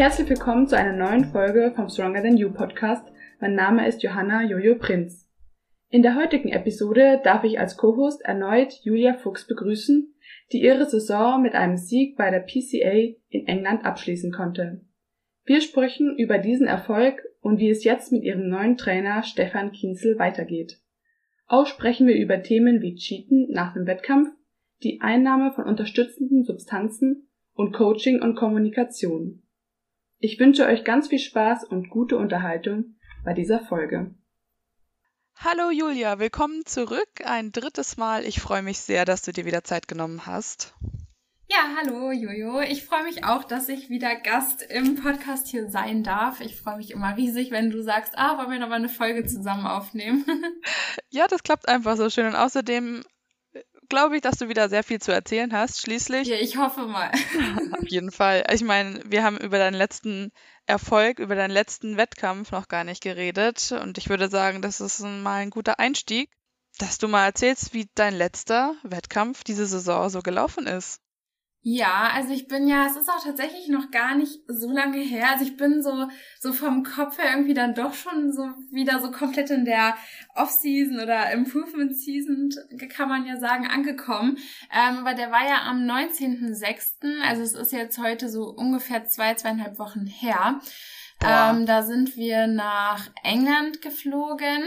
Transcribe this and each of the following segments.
Herzlich willkommen zu einer neuen Folge vom Stronger Than You Podcast. Mein Name ist Johanna Jojo Prinz. In der heutigen Episode darf ich als Co-Host erneut Julia Fuchs begrüßen, die ihre Saison mit einem Sieg bei der PCA in England abschließen konnte. Wir sprechen über diesen Erfolg und wie es jetzt mit ihrem neuen Trainer Stefan Kienzel weitergeht. Auch sprechen wir über Themen wie Cheaten nach dem Wettkampf, die Einnahme von unterstützenden Substanzen und Coaching und Kommunikation. Ich wünsche euch ganz viel Spaß und gute Unterhaltung bei dieser Folge. Hallo Julia, willkommen zurück. Ein drittes Mal. Ich freue mich sehr, dass du dir wieder Zeit genommen hast. Ja, hallo Jojo. Ich freue mich auch, dass ich wieder Gast im Podcast hier sein darf. Ich freue mich immer riesig, wenn du sagst, ah, wollen wir noch mal eine Folge zusammen aufnehmen. ja, das klappt einfach so schön. Und außerdem glaube ich, dass du wieder sehr viel zu erzählen hast, schließlich. Ja, ich hoffe mal. Auf jeden Fall. Ich meine, wir haben über deinen letzten Erfolg, über deinen letzten Wettkampf noch gar nicht geredet. Und ich würde sagen, das ist mal ein guter Einstieg, dass du mal erzählst, wie dein letzter Wettkampf diese Saison so gelaufen ist. Ja, also ich bin ja, es ist auch tatsächlich noch gar nicht so lange her. Also ich bin so, so vom Kopf her irgendwie dann doch schon so wieder so komplett in der Off-Season oder Improvement Season, kann man ja sagen, angekommen. Ähm, aber der war ja am 19.06., also es ist jetzt heute so ungefähr zwei, zweieinhalb Wochen her. Ähm, da sind wir nach England geflogen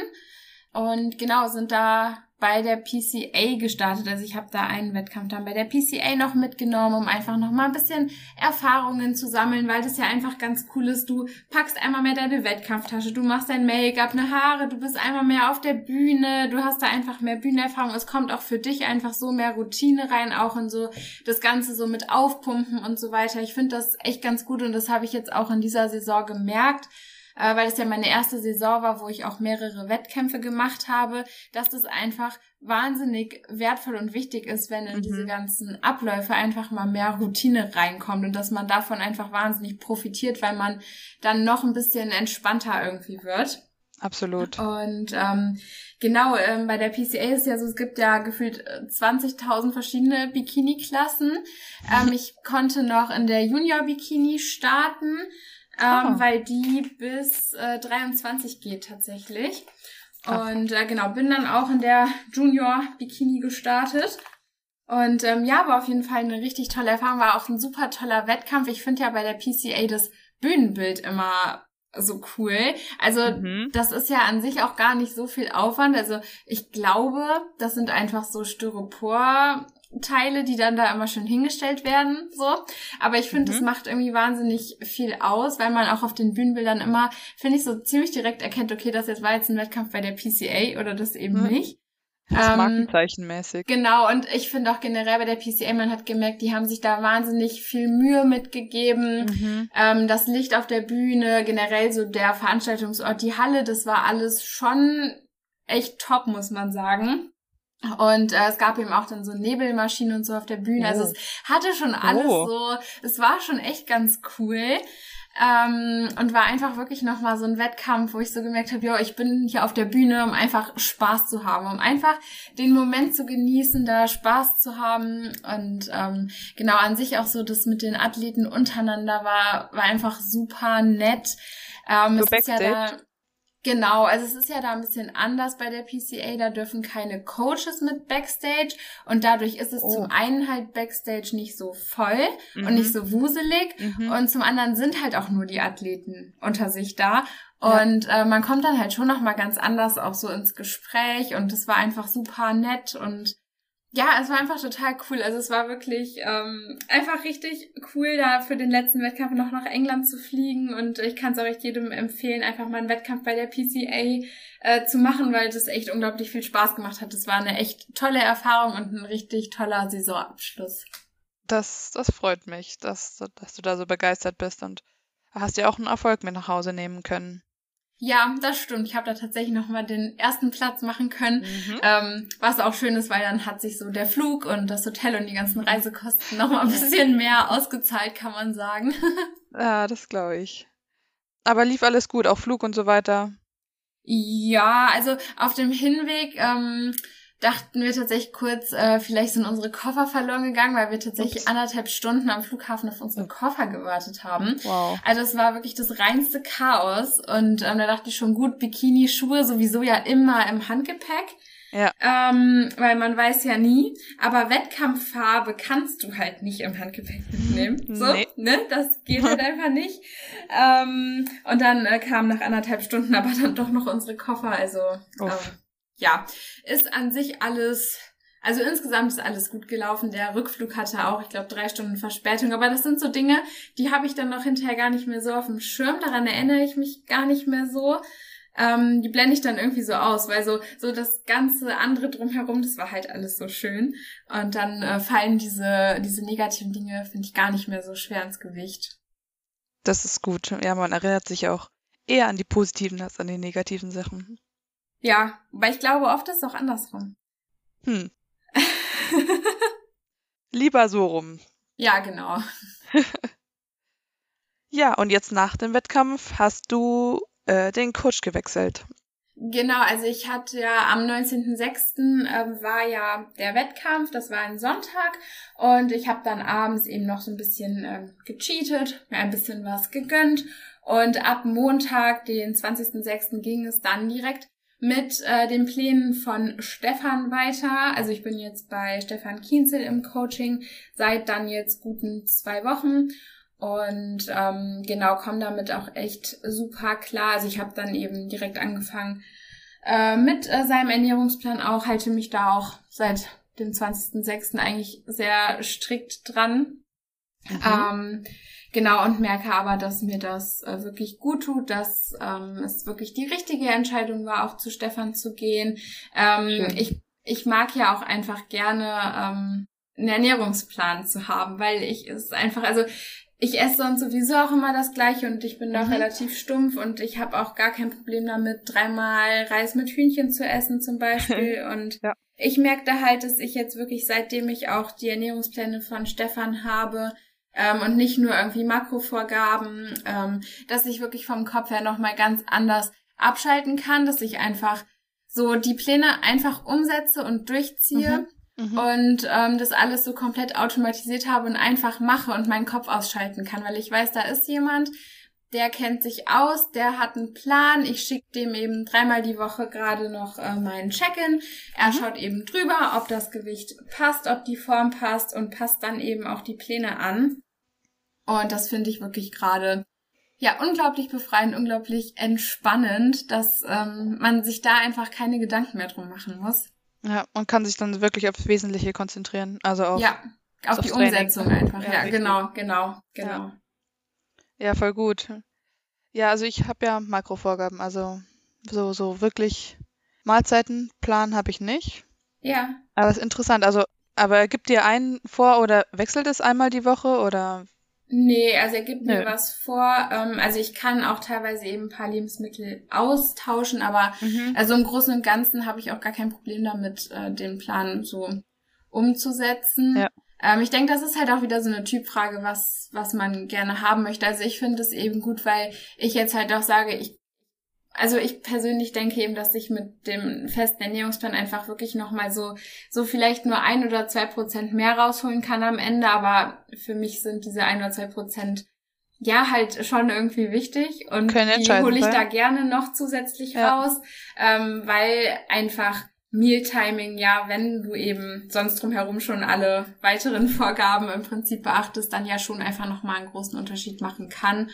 und genau, sind da bei der PCA gestartet. Also ich habe da einen Wettkampf dann bei der PCA noch mitgenommen, um einfach noch mal ein bisschen Erfahrungen zu sammeln, weil das ja einfach ganz cool ist. Du packst einmal mehr deine Wettkampftasche, du machst dein Make-up, eine Haare, du bist einmal mehr auf der Bühne, du hast da einfach mehr Bühnenerfahrung. Es kommt auch für dich einfach so mehr Routine rein, auch in so das Ganze so mit Aufpumpen und so weiter. Ich finde das echt ganz gut und das habe ich jetzt auch in dieser Saison gemerkt äh, weil es ja meine erste Saison war, wo ich auch mehrere Wettkämpfe gemacht habe, dass das einfach wahnsinnig wertvoll und wichtig ist, wenn in mhm. diese ganzen Abläufe einfach mal mehr Routine reinkommt und dass man davon einfach wahnsinnig profitiert, weil man dann noch ein bisschen entspannter irgendwie wird. Absolut. Und ähm, genau, ähm, bei der PCA ist ja so, es gibt ja gefühlt 20.000 äh, verschiedene Bikini-Klassen. Ähm, ich konnte noch in der Junior-Bikini starten ähm, oh. weil die bis äh, 23 geht tatsächlich. Und äh, genau, bin dann auch in der Junior Bikini gestartet. Und ähm, ja, war auf jeden Fall eine richtig tolle Erfahrung, war auch ein super toller Wettkampf. Ich finde ja bei der PCA das Bühnenbild immer so cool. Also mhm. das ist ja an sich auch gar nicht so viel Aufwand. Also ich glaube, das sind einfach so Styropor Teile, die dann da immer schön hingestellt werden, so. Aber ich finde, mhm. das macht irgendwie wahnsinnig viel aus, weil man auch auf den Bühnenbildern immer, finde ich, so ziemlich direkt erkennt, okay, das jetzt war jetzt ein Wettkampf bei der PCA oder das eben mhm. nicht. Das ähm, Markenzeichenmäßig. Genau, und ich finde auch generell bei der PCA, man hat gemerkt, die haben sich da wahnsinnig viel Mühe mitgegeben. Mhm. Ähm, das Licht auf der Bühne, generell so der Veranstaltungsort, die Halle, das war alles schon echt top, muss man sagen. Und äh, es gab eben auch dann so Nebelmaschinen und so auf der Bühne. Also oh. Also es hatte schon alles oh. so, es war schon echt ganz cool. Ähm, und war einfach wirklich nochmal so ein Wettkampf, wo ich so gemerkt habe, ja, ich bin hier auf der Bühne, um einfach Spaß zu haben, um einfach den Moment zu genießen, da Spaß zu haben. Und ähm, genau an sich auch so das mit den Athleten untereinander war, war einfach super nett. Ähm, so es ist ja da, Genau, also es ist ja da ein bisschen anders bei der PCA. Da dürfen keine Coaches mit Backstage und dadurch ist es oh. zum einen halt Backstage nicht so voll mhm. und nicht so wuselig mhm. und zum anderen sind halt auch nur die Athleten unter sich da und ja. äh, man kommt dann halt schon noch mal ganz anders auch so ins Gespräch und es war einfach super nett und ja, es war einfach total cool. Also es war wirklich ähm, einfach richtig cool, da für den letzten Wettkampf noch nach England zu fliegen. Und ich kann es auch echt jedem empfehlen, einfach mal einen Wettkampf bei der PCA äh, zu machen, weil das echt unglaublich viel Spaß gemacht hat. Das war eine echt tolle Erfahrung und ein richtig toller Saisonabschluss. Das, das freut mich, dass, dass du da so begeistert bist und hast ja auch einen Erfolg mit nach Hause nehmen können. Ja, das stimmt. Ich habe da tatsächlich nochmal den ersten Platz machen können, mhm. ähm, was auch schön ist, weil dann hat sich so der Flug und das Hotel und die ganzen Reisekosten nochmal ein bisschen mehr ausgezahlt, kann man sagen. ja, das glaube ich. Aber lief alles gut, auch Flug und so weiter? Ja, also auf dem Hinweg, ähm, dachten wir tatsächlich kurz, äh, vielleicht sind unsere Koffer verloren gegangen, weil wir tatsächlich Ups. anderthalb Stunden am Flughafen auf unsere Koffer gewartet haben. Wow. Also es war wirklich das reinste Chaos. Und ähm, da dachte ich schon, gut, Bikini, Schuhe sowieso ja immer im Handgepäck. Ja. Ähm, weil man weiß ja nie. Aber Wettkampffarbe kannst du halt nicht im Handgepäck mitnehmen. So, nee. ne? Das geht halt einfach nicht. Ähm, und dann äh, kamen nach anderthalb Stunden aber dann doch noch unsere Koffer. Also ähm, ja, ist an sich alles. Also insgesamt ist alles gut gelaufen. Der Rückflug hatte auch, ich glaube, drei Stunden Verspätung. Aber das sind so Dinge, die habe ich dann noch hinterher gar nicht mehr so auf dem Schirm. Daran erinnere ich mich gar nicht mehr so ähm, die blende ich dann irgendwie so aus, weil so, so das ganze andere drumherum, das war halt alles so schön. Und dann äh, fallen diese, diese negativen Dinge, finde ich, gar nicht mehr so schwer ins Gewicht. Das ist gut. Ja, man erinnert sich auch eher an die positiven als an die negativen Sachen. Ja, weil ich glaube, oft ist es auch andersrum. Hm. Lieber so rum. Ja, genau. ja, und jetzt nach dem Wettkampf hast du äh, den Coach gewechselt. Genau, also ich hatte ja am 19.06. Äh, war ja der Wettkampf, das war ein Sonntag und ich habe dann abends eben noch so ein bisschen äh, gecheatet, mir ein bisschen was gegönnt und ab Montag, den 20.06. ging es dann direkt mit äh, den Plänen von Stefan weiter. Also ich bin jetzt bei Stefan Kienzel im Coaching seit dann jetzt guten zwei Wochen und ähm, genau, komme damit auch echt super klar. Also ich habe dann eben direkt angefangen äh, mit äh, seinem Ernährungsplan auch, halte mich da auch seit dem 20.06. eigentlich sehr strikt dran. Mhm. Ähm, genau, und merke aber, dass mir das äh, wirklich gut tut, dass ähm, es wirklich die richtige Entscheidung war, auch zu Stefan zu gehen. Ähm, ich, ich mag ja auch einfach gerne ähm, einen Ernährungsplan zu haben, weil ich es einfach, also ich esse sonst sowieso auch immer das gleiche und ich bin da mhm. relativ stumpf und ich habe auch gar kein Problem damit, dreimal Reis mit Hühnchen zu essen zum Beispiel. Und ja. ich merke halt, dass ich jetzt wirklich, seitdem ich auch die Ernährungspläne von Stefan habe, ähm, und nicht nur irgendwie Makrovorgaben, ähm, dass ich wirklich vom Kopf her nochmal ganz anders abschalten kann, dass ich einfach so die Pläne einfach umsetze und durchziehe. Mhm mhm. und ähm, das alles so komplett automatisiert habe und einfach mache und meinen Kopf ausschalten kann, weil ich weiß, da ist jemand, der kennt sich aus, der hat einen Plan. Ich schicke dem eben dreimal die Woche gerade noch äh, meinen Check-in. Er mhm. schaut eben drüber, ob das Gewicht passt, ob die Form passt und passt dann eben auch die Pläne an. Und das finde ich wirklich gerade ja unglaublich befreiend, unglaublich entspannend, dass ähm, man sich da einfach keine Gedanken mehr drum machen muss. Ja, man kann sich dann wirklich aufs Wesentliche konzentrieren. Also auf, ja, auf die. Umsetzung einfach. Ja, ja genau, genau, genau. Ja. Ja, voll gut. Ja, also ich habe ja Makrovorgaben, also so, so wirklich Mahlzeitenplan habe ich nicht. Ja. Aber es ist interessant, also, aber gibt dir einen vor oder wechselt es einmal die Woche oder Nee, also er gibt Nö. mir was vor. Ähm, also ich kann auch teilweise eben ein paar Lebensmittel austauschen, aber mhm. also im Großen und Ganzen habe ich auch gar kein Problem damit, äh, den Plan so umzusetzen. Ja. Ähm, ich denke, das ist halt auch wieder so eine Typfrage, was, was man gerne haben möchte. Also ich finde es eben gut, weil ich jetzt halt auch sage, ich also ich persönlich denke eben, dass ich mit dem festen Ernährungsplan einfach wirklich nochmal so, so vielleicht nur ein oder zwei Prozent mehr rausholen kann am Ende, aber für mich sind diese ein oder zwei Prozent ja halt schon irgendwie wichtig und die hole ich da gerne noch zusätzlich ja. raus, ähm, weil einfach Mealtiming, ja, wenn du eben sonst drumherum schon alle weiteren Vorgaben im Prinzip beachtest, dann ja schon einfach nochmal einen großen Unterschied machen kann.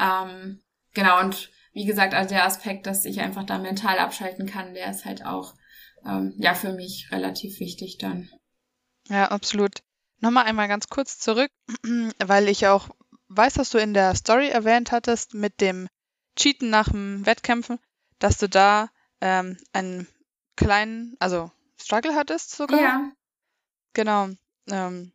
Ähm, genau, und wie gesagt, also der Aspekt, dass ich einfach da mental abschalten kann, der ist halt auch ähm, ja für mich relativ wichtig dann. Ja, absolut. Nochmal einmal ganz kurz zurück, weil ich auch weiß, dass du in der Story erwähnt hattest mit dem Cheaten nach dem Wettkämpfen, dass du da ähm, einen kleinen, also Struggle hattest sogar. Ja. Genau. Ähm,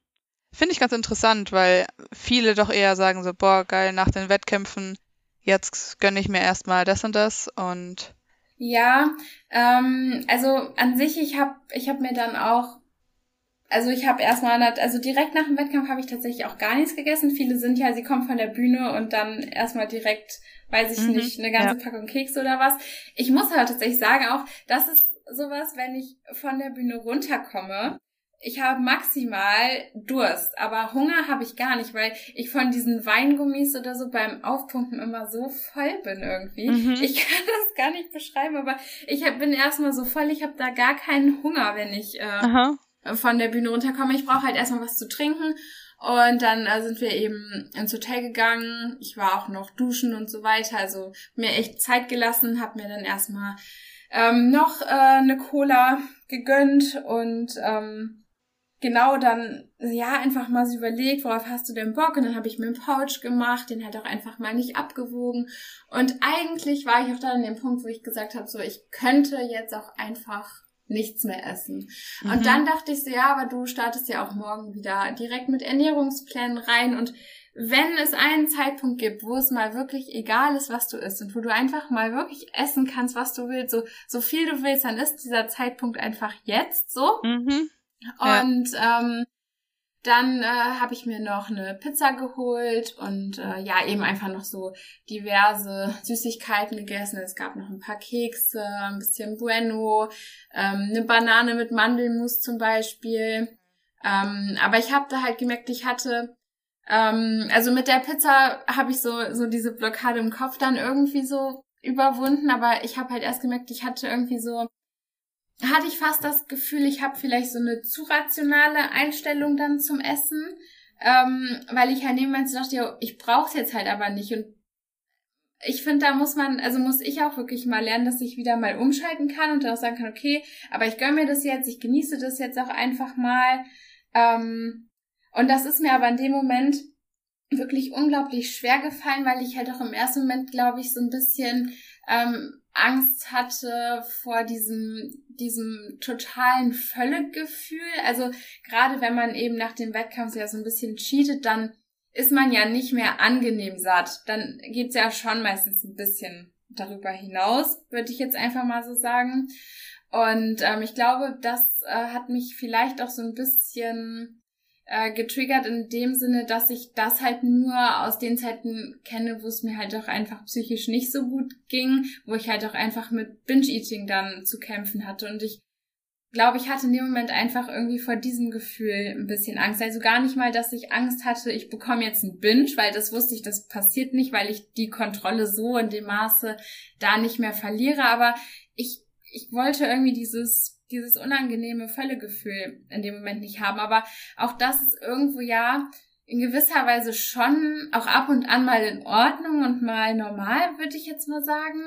Finde ich ganz interessant, weil viele doch eher sagen so, boah, geil, nach den Wettkämpfen jetzt gönne ich mir erstmal das und das und ja, ähm, also an sich, ich habe ich hab mir dann auch, also ich habe erstmal, also direkt nach dem Wettkampf habe ich tatsächlich auch gar nichts gegessen. Viele sind ja, sie kommen von der Bühne und dann erstmal direkt, weiß ich mhm, nicht, eine ganze ja. Packung Keks oder was. Ich muss aber tatsächlich sagen auch, das ist sowas, wenn ich von der Bühne runterkomme. Ich habe maximal Durst, aber Hunger habe ich gar nicht, weil ich von diesen Weingummis oder so beim Aufpumpen immer so voll bin irgendwie. Mhm. Ich kann das gar nicht beschreiben, aber ich bin erstmal so voll, ich habe da gar keinen Hunger, wenn ich äh, von der Bühne runterkomme. Ich brauche halt erstmal was zu trinken und dann äh, sind wir eben ins Hotel gegangen. Ich war auch noch duschen und so weiter. Also mir echt Zeit gelassen, habe mir dann erstmal ähm, noch äh, eine Cola gegönnt und ähm, genau dann, ja, einfach mal so überlegt, worauf hast du denn Bock? Und dann habe ich mir einen Pouch gemacht, den halt auch einfach mal nicht abgewogen. Und eigentlich war ich auch dann an dem Punkt, wo ich gesagt habe, so, ich könnte jetzt auch einfach nichts mehr essen. Mhm. Und dann dachte ich so, ja, aber du startest ja auch morgen wieder direkt mit Ernährungsplänen rein und wenn es einen Zeitpunkt gibt, wo es mal wirklich egal ist, was du isst und wo du einfach mal wirklich essen kannst, was du willst, so, so viel du willst, dann ist dieser Zeitpunkt einfach jetzt so. Mhm. Und ja. ähm, dann äh, habe ich mir noch eine Pizza geholt und äh, ja, eben einfach noch so diverse Süßigkeiten gegessen. Es gab noch ein paar Kekse, ein bisschen Bueno, ähm, eine Banane mit Mandelmus zum Beispiel. Ähm, aber ich habe da halt gemerkt, ich hatte, ähm, also mit der Pizza habe ich so, so diese Blockade im Kopf dann irgendwie so überwunden, aber ich habe halt erst gemerkt, ich hatte irgendwie so hatte ich fast das Gefühl, ich habe vielleicht so eine zu rationale Einstellung dann zum Essen, ähm, weil ich halt nebenbei so dachte, ich brauche jetzt halt aber nicht und ich finde, da muss man, also muss ich auch wirklich mal lernen, dass ich wieder mal umschalten kann und dann auch sagen kann, okay, aber ich gönne mir das jetzt, ich genieße das jetzt auch einfach mal. Ähm, und das ist mir aber in dem Moment wirklich unglaublich schwer gefallen, weil ich halt auch im ersten Moment, glaube ich, so ein bisschen ähm, Angst hatte vor diesem, diesem totalen Völlegefühl. Also gerade wenn man eben nach dem Wettkampf ja so ein bisschen cheatet, dann ist man ja nicht mehr angenehm satt. Dann geht's ja schon meistens ein bisschen darüber hinaus, würde ich jetzt einfach mal so sagen. Und ähm, ich glaube, das äh, hat mich vielleicht auch so ein bisschen äh, getriggert in dem Sinne, dass ich das halt nur aus den Zeiten kenne, wo es mir halt auch einfach psychisch nicht so gut ging, wo ich halt auch einfach mit Binge-Eating dann zu kämpfen hatte. Und ich glaube, ich hatte in dem Moment einfach irgendwie vor diesem Gefühl ein bisschen Angst. Also gar nicht mal, dass ich Angst hatte, ich bekomme jetzt einen Binge, weil das wusste ich, das passiert nicht, weil ich die Kontrolle so in dem Maße da nicht mehr verliere. Aber ich, ich wollte irgendwie dieses dieses unangenehme Völlegefühl in dem Moment nicht haben. Aber auch das ist irgendwo ja in gewisser Weise schon auch ab und an mal in Ordnung und mal normal, würde ich jetzt mal sagen.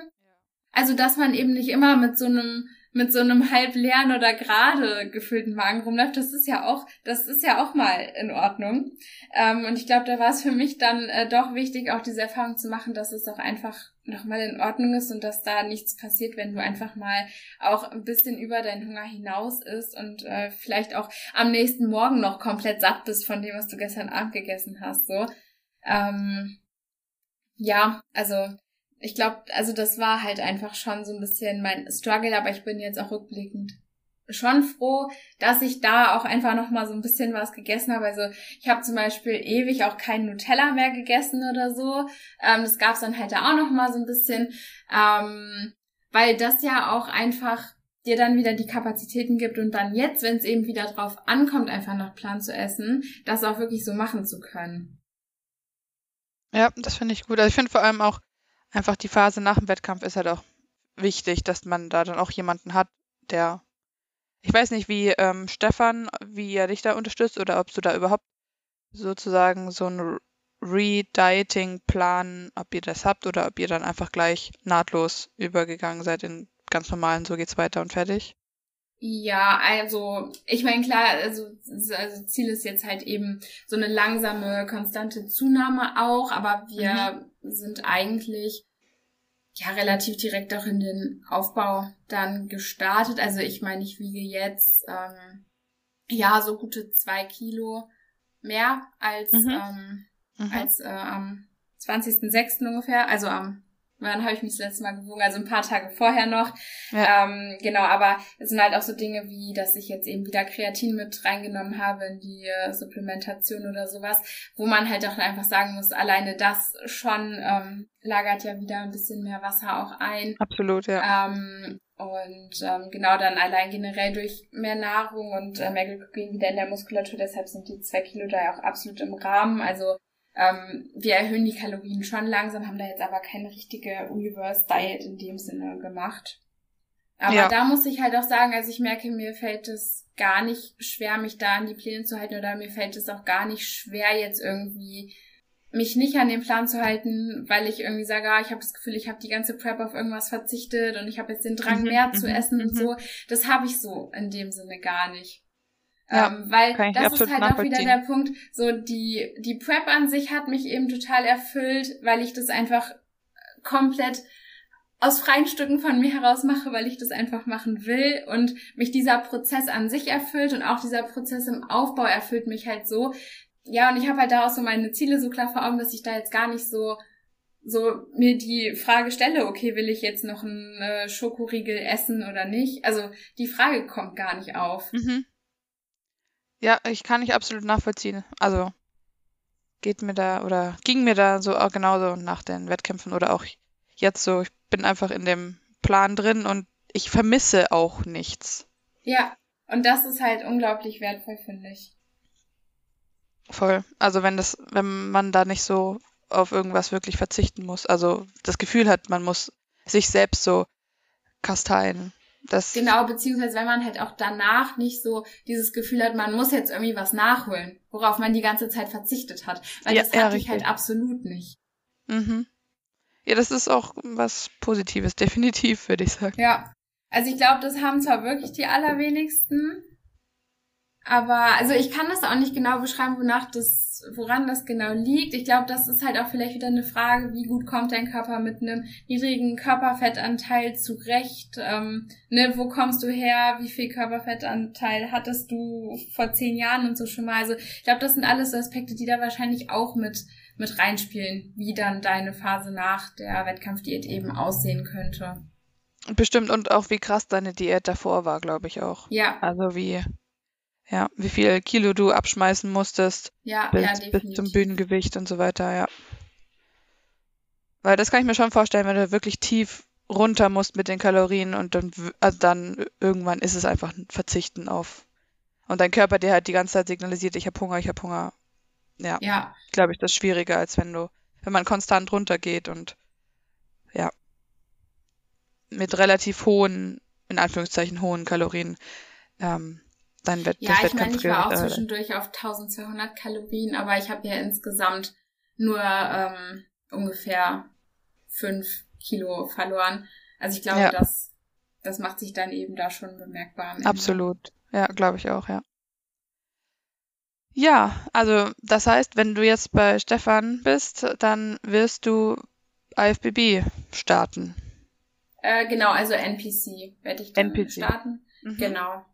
Also, dass man eben nicht immer mit so einem mit so einem halb leeren oder gerade gefüllten Magen rumläuft, das ist ja auch, das ist ja auch mal in Ordnung. Ähm, und ich glaube, da war es für mich dann äh, doch wichtig, auch diese Erfahrung zu machen, dass es auch einfach nochmal in Ordnung ist und dass da nichts passiert, wenn du einfach mal auch ein bisschen über deinen Hunger hinaus isst und äh, vielleicht auch am nächsten Morgen noch komplett satt bist von dem, was du gestern Abend gegessen hast. So. Ähm, ja, also ich glaube, also das war halt einfach schon so ein bisschen mein Struggle, aber ich bin jetzt auch rückblickend schon froh, dass ich da auch einfach noch mal so ein bisschen was gegessen habe. Also ich habe zum Beispiel ewig auch kein Nutella mehr gegessen oder so. Ähm, das gab's dann halt da auch noch mal so ein bisschen, ähm, weil das ja auch einfach dir dann wieder die Kapazitäten gibt und dann jetzt, wenn es eben wieder drauf ankommt, einfach nach Plan zu essen, das auch wirklich so machen zu können. Ja, das finde ich gut. Also ich finde vor allem auch, einfach die Phase nach dem Wettkampf ist halt auch wichtig, dass man da dann auch jemanden hat, der. Ich weiß nicht, wie ähm, Stefan, wie er dich da unterstützt oder ob du da überhaupt sozusagen so einen Re-Dieting-Plan, ob ihr das habt oder ob ihr dann einfach gleich nahtlos übergegangen seid in ganz normalen, so geht's weiter und fertig. Ja, also ich meine klar, also, also Ziel ist jetzt halt eben so eine langsame, konstante Zunahme auch, aber wir mhm. sind eigentlich ja relativ direkt auch in den Aufbau dann gestartet. Also ich meine, ich wiege jetzt ähm, ja so gute zwei Kilo mehr als mhm. Ähm, mhm. als äh, am 20.06. ungefähr, also am Wann habe ich mich das letzte Mal gewogen? Also ein paar Tage vorher noch. Ja. Ähm, genau, aber es sind halt auch so Dinge wie, dass ich jetzt eben wieder Kreatin mit reingenommen habe in die äh, Supplementation oder sowas, wo man halt auch einfach sagen muss, alleine das schon ähm, lagert ja wieder ein bisschen mehr Wasser auch ein. Absolut, ja. Ähm, Und ähm, genau dann allein generell durch mehr Nahrung und äh, mehr Glykogen wieder in der Muskulatur. Deshalb sind die zwei Kilo da ja auch absolut im Rahmen. Also ähm, wir erhöhen die Kalorien schon langsam, haben da jetzt aber keine richtige Universe Diet in dem Sinne gemacht. Aber ja. da muss ich halt auch sagen, also ich merke, mir fällt es gar nicht schwer, mich da an die Pläne zu halten oder mir fällt es auch gar nicht schwer, jetzt irgendwie mich nicht an den Plan zu halten, weil ich irgendwie sage, ah, ich habe das Gefühl, ich habe die ganze Prep auf irgendwas verzichtet und ich habe jetzt den Drang, mhm, mehr zu mhm, essen und mhm. so. Das habe ich so in dem Sinne gar nicht. Ja, ähm, weil das ist halt auch wieder der Punkt, so die, die Prep an sich hat mich eben total erfüllt, weil ich das einfach komplett aus freien Stücken von mir heraus mache, weil ich das einfach machen will und mich dieser Prozess an sich erfüllt und auch dieser Prozess im Aufbau erfüllt mich halt so. Ja, und ich habe halt daraus so meine Ziele so klar vor Augen, dass ich da jetzt gar nicht so so mir die Frage stelle, okay, will ich jetzt noch einen Schokoriegel essen oder nicht? Also die Frage kommt gar nicht auf. Mhm. Ja, ich kann nicht absolut nachvollziehen. Also geht mir da oder ging mir da so auch genauso nach den Wettkämpfen oder auch jetzt so. Ich bin einfach in dem Plan drin und ich vermisse auch nichts. Ja, und das ist halt unglaublich wertvoll, finde ich. Voll. Also wenn das, wenn man da nicht so auf irgendwas wirklich verzichten muss, also das Gefühl hat, man muss sich selbst so kasteien. Das genau, beziehungsweise wenn man halt auch danach nicht so dieses Gefühl hat, man muss jetzt irgendwie was nachholen, worauf man die ganze Zeit verzichtet hat. Weil ja, das hatte ja, ich halt absolut nicht. Mhm. Ja, das ist auch was Positives, definitiv, würde ich sagen. Ja. Also ich glaube, das haben zwar wirklich die allerwenigsten, aber also ich kann das auch nicht genau beschreiben, wonach das, woran das genau liegt. Ich glaube, das ist halt auch vielleicht wieder eine Frage, wie gut kommt dein Körper mit einem niedrigen Körperfettanteil zurecht? Ähm, ne, wo kommst du her? Wie viel Körperfettanteil hattest du vor zehn Jahren und so schon mal? Also ich glaube, das sind alles Aspekte, die da wahrscheinlich auch mit mit reinspielen, wie dann deine Phase nach der Wettkampfdiät eben aussehen könnte. Bestimmt und auch wie krass deine Diät davor war, glaube ich auch. Ja. Also wie, ja, wie viel Kilo du abschmeißen musstest. Ja, bis, ja, definitiv. bis zum Bühnengewicht und so weiter, ja. Weil das kann ich mir schon vorstellen, wenn du wirklich tief runter musst mit den Kalorien und dann, also dann irgendwann ist es einfach ein Verzichten auf. Und dein Körper, der halt die ganze Zeit signalisiert, ich habe Hunger, ich habe Hunger, ja. Ja. Glaube ich, das ist schwieriger, als wenn du, wenn man konstant runtergeht und ja. Mit relativ hohen, in Anführungszeichen hohen Kalorien ähm, dein Wett Ja, ich meine, ich war auch zwischendurch auf 1200 Kalorien, aber ich habe ja insgesamt nur ähm, ungefähr fünf Kilo verloren. Also ich glaube, ja. das, das macht sich dann eben da schon bemerkbar. Absolut. Ja, glaube ich auch, ja. Ja, also das heißt, wenn du jetzt bei Stefan bist, dann wirst du IFBB starten. Äh, genau, also NPC werde ich dann NPC. starten. Mhm. Genau.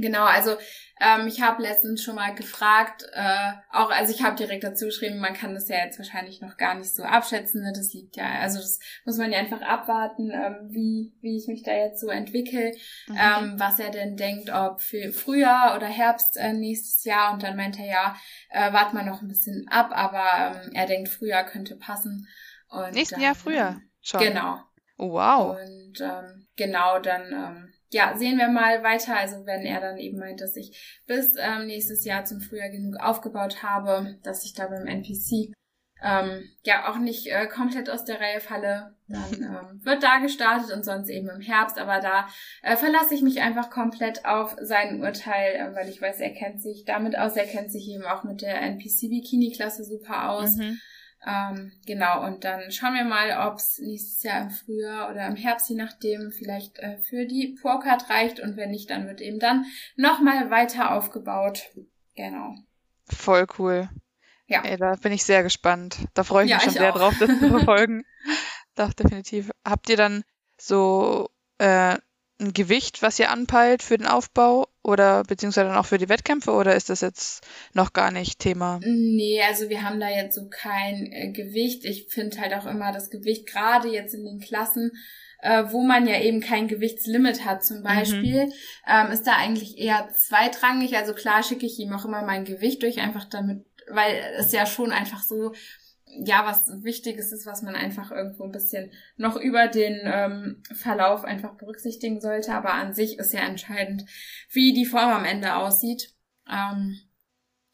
Genau, also ähm, ich habe letztens schon mal gefragt, äh, auch, also ich habe direkt dazu geschrieben, man kann das ja jetzt wahrscheinlich noch gar nicht so abschätzen, ne? das liegt ja, also das muss man ja einfach abwarten, ähm, wie, wie ich mich da jetzt so entwickle, mhm. ähm, was er denn denkt, ob für Frühjahr oder Herbst äh, nächstes Jahr und dann meint er ja, äh, wart mal noch ein bisschen ab, aber ähm, er denkt, Frühjahr könnte passen. Und Nächsten dann, Jahr Frühjahr ähm, schon. Genau. Oh, wow. Und ähm, genau, dann ähm, ja, sehen wir mal weiter. Also wenn er dann eben meint, dass ich bis ähm, nächstes Jahr zum Frühjahr genug aufgebaut habe, dass ich da beim NPC ähm, ja auch nicht äh, komplett aus der Reihe falle, dann ähm, wird da gestartet und sonst eben im Herbst. Aber da äh, verlasse ich mich einfach komplett auf sein Urteil, äh, weil ich weiß, er kennt sich damit aus. Er kennt sich eben auch mit der NPC Bikini Klasse super aus. Mhm. Ähm, genau, und dann schauen wir mal, ob es nächstes Jahr im Frühjahr oder im Herbst, je nachdem, vielleicht äh, für die Pro-Card reicht. Und wenn nicht, dann wird eben dann nochmal weiter aufgebaut. Genau. Voll cool. Ja. Ey, da bin ich sehr gespannt. Da freue ich ja, mich schon ich sehr auch. drauf, das zu verfolgen. Doch, definitiv. Habt ihr dann so äh, ein Gewicht, was ihr anpeilt für den Aufbau oder beziehungsweise dann auch für die Wettkämpfe oder ist das jetzt noch gar nicht Thema? Nee, also wir haben da jetzt so kein äh, Gewicht. Ich finde halt auch immer das Gewicht, gerade jetzt in den Klassen, äh, wo man ja eben kein Gewichtslimit hat zum Beispiel, mhm. ähm, ist da eigentlich eher zweitrangig. Also klar schicke ich ihm auch immer mein Gewicht durch, einfach damit, weil es ja schon einfach so ja, was Wichtiges ist, was man einfach irgendwo ein bisschen noch über den ähm, Verlauf einfach berücksichtigen sollte. Aber an sich ist ja entscheidend, wie die Form am Ende aussieht. Ähm,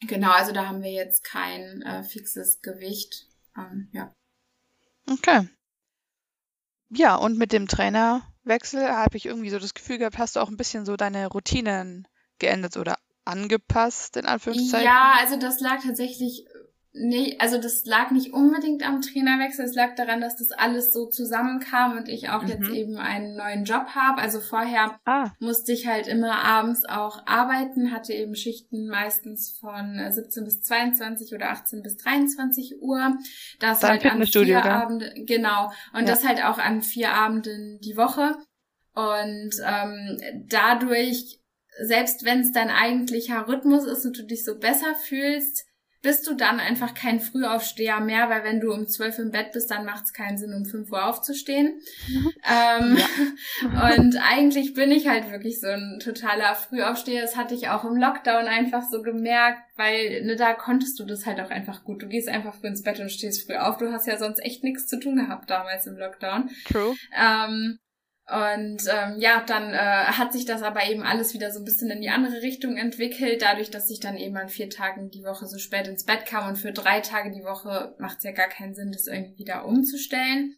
genau, also da haben wir jetzt kein äh, fixes Gewicht. Ähm, ja. Okay. Ja, und mit dem Trainerwechsel habe ich irgendwie so das Gefühl gehabt, hast du auch ein bisschen so deine Routinen geändert oder angepasst, in Anführungszeichen? Ja, also das lag tatsächlich Nee, also das lag nicht unbedingt am Trainerwechsel, es lag daran, dass das alles so zusammenkam und ich auch mhm. jetzt eben einen neuen Job habe. Also vorher ah. musste ich halt immer abends auch arbeiten, hatte eben Schichten meistens von 17 äh, bis 22 oder 18 bis 23 Uhr. Das Dann halt an vier? Abende, genau. Und ja. das halt auch an vier Abenden die Woche. Und ähm, dadurch, selbst wenn es dein eigentlicher Rhythmus ist und du dich so besser fühlst, bist du dann einfach kein Frühaufsteher mehr, weil wenn du um zwölf im Bett bist, dann macht es keinen Sinn, um fünf Uhr aufzustehen. Mhm. Ähm, ja. und eigentlich bin ich halt wirklich so ein totaler Frühaufsteher. Das hatte ich auch im Lockdown einfach so gemerkt, weil ne, da konntest du das halt auch einfach gut. Du gehst einfach früh ins Bett und stehst früh auf. Du hast ja sonst echt nichts zu tun gehabt damals im Lockdown. True. Ähm, und ähm, ja, dann äh, hat sich das aber eben alles wieder so ein bisschen in die andere Richtung entwickelt, dadurch, dass ich dann eben an vier Tagen die Woche so spät ins Bett kam und für drei Tage die Woche macht es ja gar keinen Sinn, das irgendwie wieder umzustellen.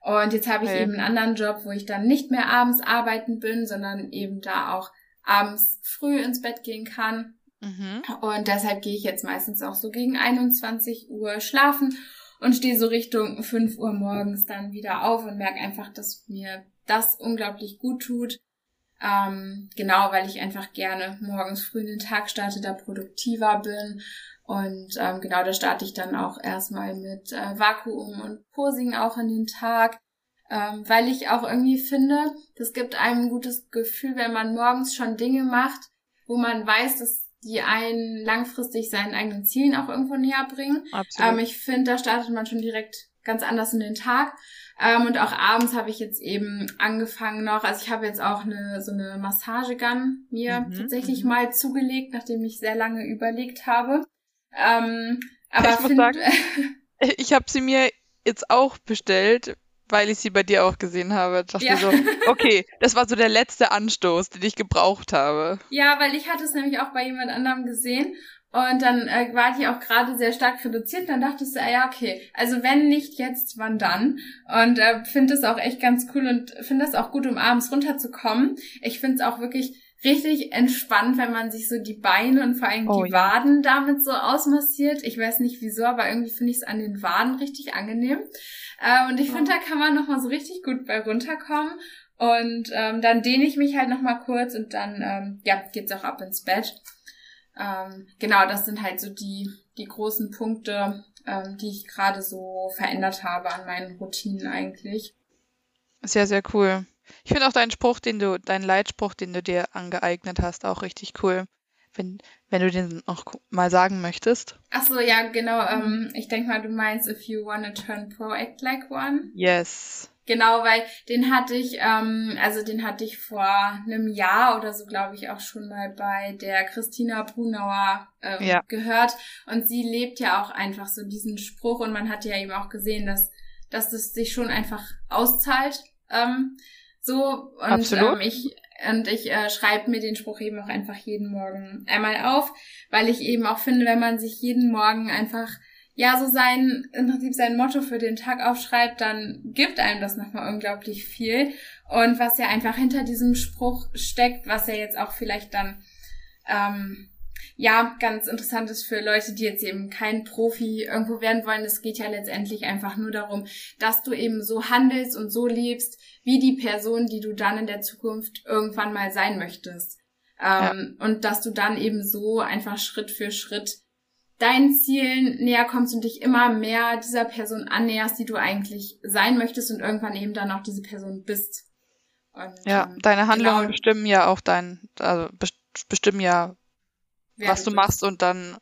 Und jetzt habe ich okay. eben einen anderen Job, wo ich dann nicht mehr abends arbeiten bin, sondern eben da auch abends früh ins Bett gehen kann. Mhm. Und deshalb gehe ich jetzt meistens auch so gegen 21 Uhr schlafen und stehe so Richtung 5 Uhr morgens dann wieder auf und merke einfach, dass mir das unglaublich gut tut. Ähm, genau, weil ich einfach gerne morgens früh in den Tag starte, da produktiver bin. Und ähm, genau, da starte ich dann auch erstmal mit äh, Vakuum und Posing auch in den Tag. Ähm, weil ich auch irgendwie finde, das gibt einem ein gutes Gefühl, wenn man morgens schon Dinge macht, wo man weiß, dass die einen langfristig seinen eigenen Zielen auch irgendwo näher bringen. Absolut. Ähm, ich finde, da startet man schon direkt ganz anders in den Tag. Ähm, und auch abends habe ich jetzt eben angefangen noch, also ich habe jetzt auch eine so eine Massagegun mir mhm, tatsächlich mhm. mal zugelegt, nachdem ich sehr lange überlegt habe. Ähm, aber ich muss sagen, ich habe sie mir jetzt auch bestellt, weil ich sie bei dir auch gesehen habe. Ich dachte ja. so, okay, das war so der letzte Anstoß, den ich gebraucht habe. Ja, weil ich hatte es nämlich auch bei jemand anderem gesehen und dann äh, war die auch gerade sehr stark reduziert. Dann dachte ich so, ah ja, okay, also wenn nicht jetzt, wann dann? Und äh, finde es auch echt ganz cool und finde es auch gut, um abends runterzukommen. Ich finde es auch wirklich richtig entspannt, wenn man sich so die Beine und vor allem oh, die ja. Waden damit so ausmassiert. Ich weiß nicht wieso, aber irgendwie finde ich es an den Waden richtig angenehm. Äh, und ich finde, da kann man nochmal so richtig gut bei runterkommen. Und ähm, dann dehne ich mich halt nochmal kurz und dann ähm, ja, geht's auch ab ins Bett. Ähm, genau, das sind halt so die, die großen Punkte, ähm, die ich gerade so verändert habe an meinen Routinen eigentlich. Sehr, sehr cool. Ich finde auch deinen Spruch, den du, deinen Leitspruch, den du dir angeeignet hast, auch richtig cool. Wenn, wenn du den auch mal sagen möchtest. Ach so, ja, genau. Ähm, ich denke mal, du meinst, if you wanna turn pro, act like one. Yes. Genau, weil den hatte ich, ähm, also den hatte ich vor einem Jahr oder so, glaube ich, auch schon mal bei der Christina Brunauer ähm, ja. gehört. Und sie lebt ja auch einfach so diesen Spruch und man hat ja eben auch gesehen, dass, dass das sich schon einfach auszahlt. Ähm, so und Absolut. Ähm, ich und ich äh, schreibe mir den Spruch eben auch einfach jeden Morgen einmal auf, weil ich eben auch finde, wenn man sich jeden Morgen einfach ja so sein, im Prinzip sein Motto für den Tag aufschreibt, dann gibt einem das nochmal unglaublich viel. Und was ja einfach hinter diesem Spruch steckt, was ja jetzt auch vielleicht dann, ähm, ja, ganz interessant ist für Leute, die jetzt eben kein Profi irgendwo werden wollen. Es geht ja letztendlich einfach nur darum, dass du eben so handelst und so lebst, wie die Person, die du dann in der Zukunft irgendwann mal sein möchtest. Ähm, ja. Und dass du dann eben so einfach Schritt für Schritt deinen Zielen näher kommst und dich immer mehr dieser Person annäherst, die du eigentlich sein möchtest und irgendwann eben dann auch diese Person bist. Und, ja, ähm, deine Handlungen genau, bestimmen ja auch dein, also bestimmen ja, was du machst und dann,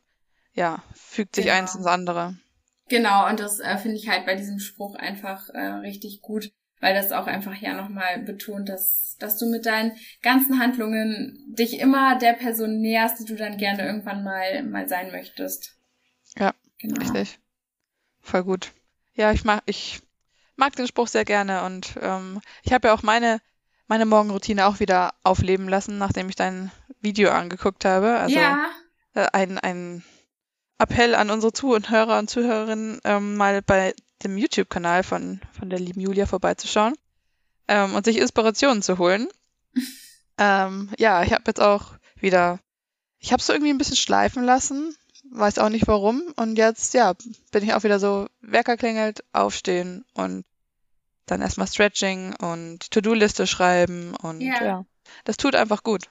ja, fügt sich genau. eins ins andere. Genau, und das äh, finde ich halt bei diesem Spruch einfach äh, richtig gut, weil das auch einfach ja nochmal betont, dass, dass du mit deinen ganzen Handlungen dich immer der Person näherst, die du dann gerne irgendwann mal, mal sein möchtest. Ja, genau. richtig. voll gut. Ja, ich mag, ich mag den Spruch sehr gerne und ähm, ich habe ja auch meine, meine Morgenroutine auch wieder aufleben lassen, nachdem ich dein Video angeguckt habe. Also ja. äh, ein, ein Appell an unsere Zuhörer und Zuhörerinnen, ähm, mal bei dem YouTube-Kanal von, von der lieben Julia vorbeizuschauen ähm, und sich Inspirationen zu holen. ähm, ja, ich habe jetzt auch wieder, ich habe es so irgendwie ein bisschen schleifen lassen, weiß auch nicht warum. Und jetzt, ja, bin ich auch wieder so, Wecker klingelt, aufstehen und dann erstmal Stretching und To-Do-Liste schreiben und ja. ja. das tut einfach gut.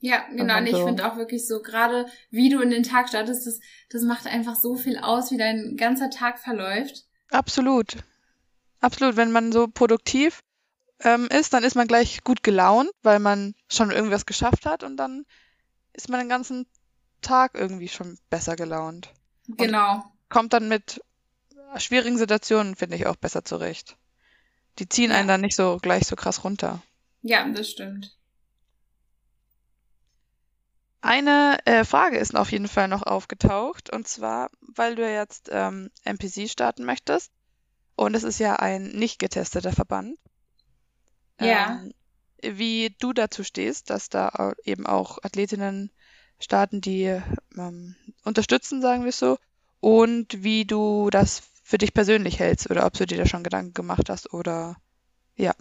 Ja, genau. Und ich so. finde auch wirklich so, gerade wie du in den Tag startest, das, das macht einfach so viel aus, wie dein ganzer Tag verläuft. Absolut. Absolut. Wenn man so produktiv ähm, ist, dann ist man gleich gut gelaunt, weil man schon irgendwas geschafft hat und dann ist man den ganzen Tag irgendwie schon besser gelaunt. Genau. kommt dann mit schwierigen Situationen, finde ich, auch besser zurecht. Die ziehen ja. einen dann nicht so gleich so krass runter. Ja, das stimmt. Eine äh, Frage ist auf jeden Fall noch aufgetaucht, und zwar, weil du jetzt ähm, MPC starten möchtest. Und es ist ja ein nicht getesteter Verband. Ja. Ähm, wie du dazu stehst, dass da eben auch Athletinnen starten, die ähm, unterstützen, sagen wir so, und wie du das für dich persönlich hältst oder ob du dir da schon Gedanken gemacht hast oder ja.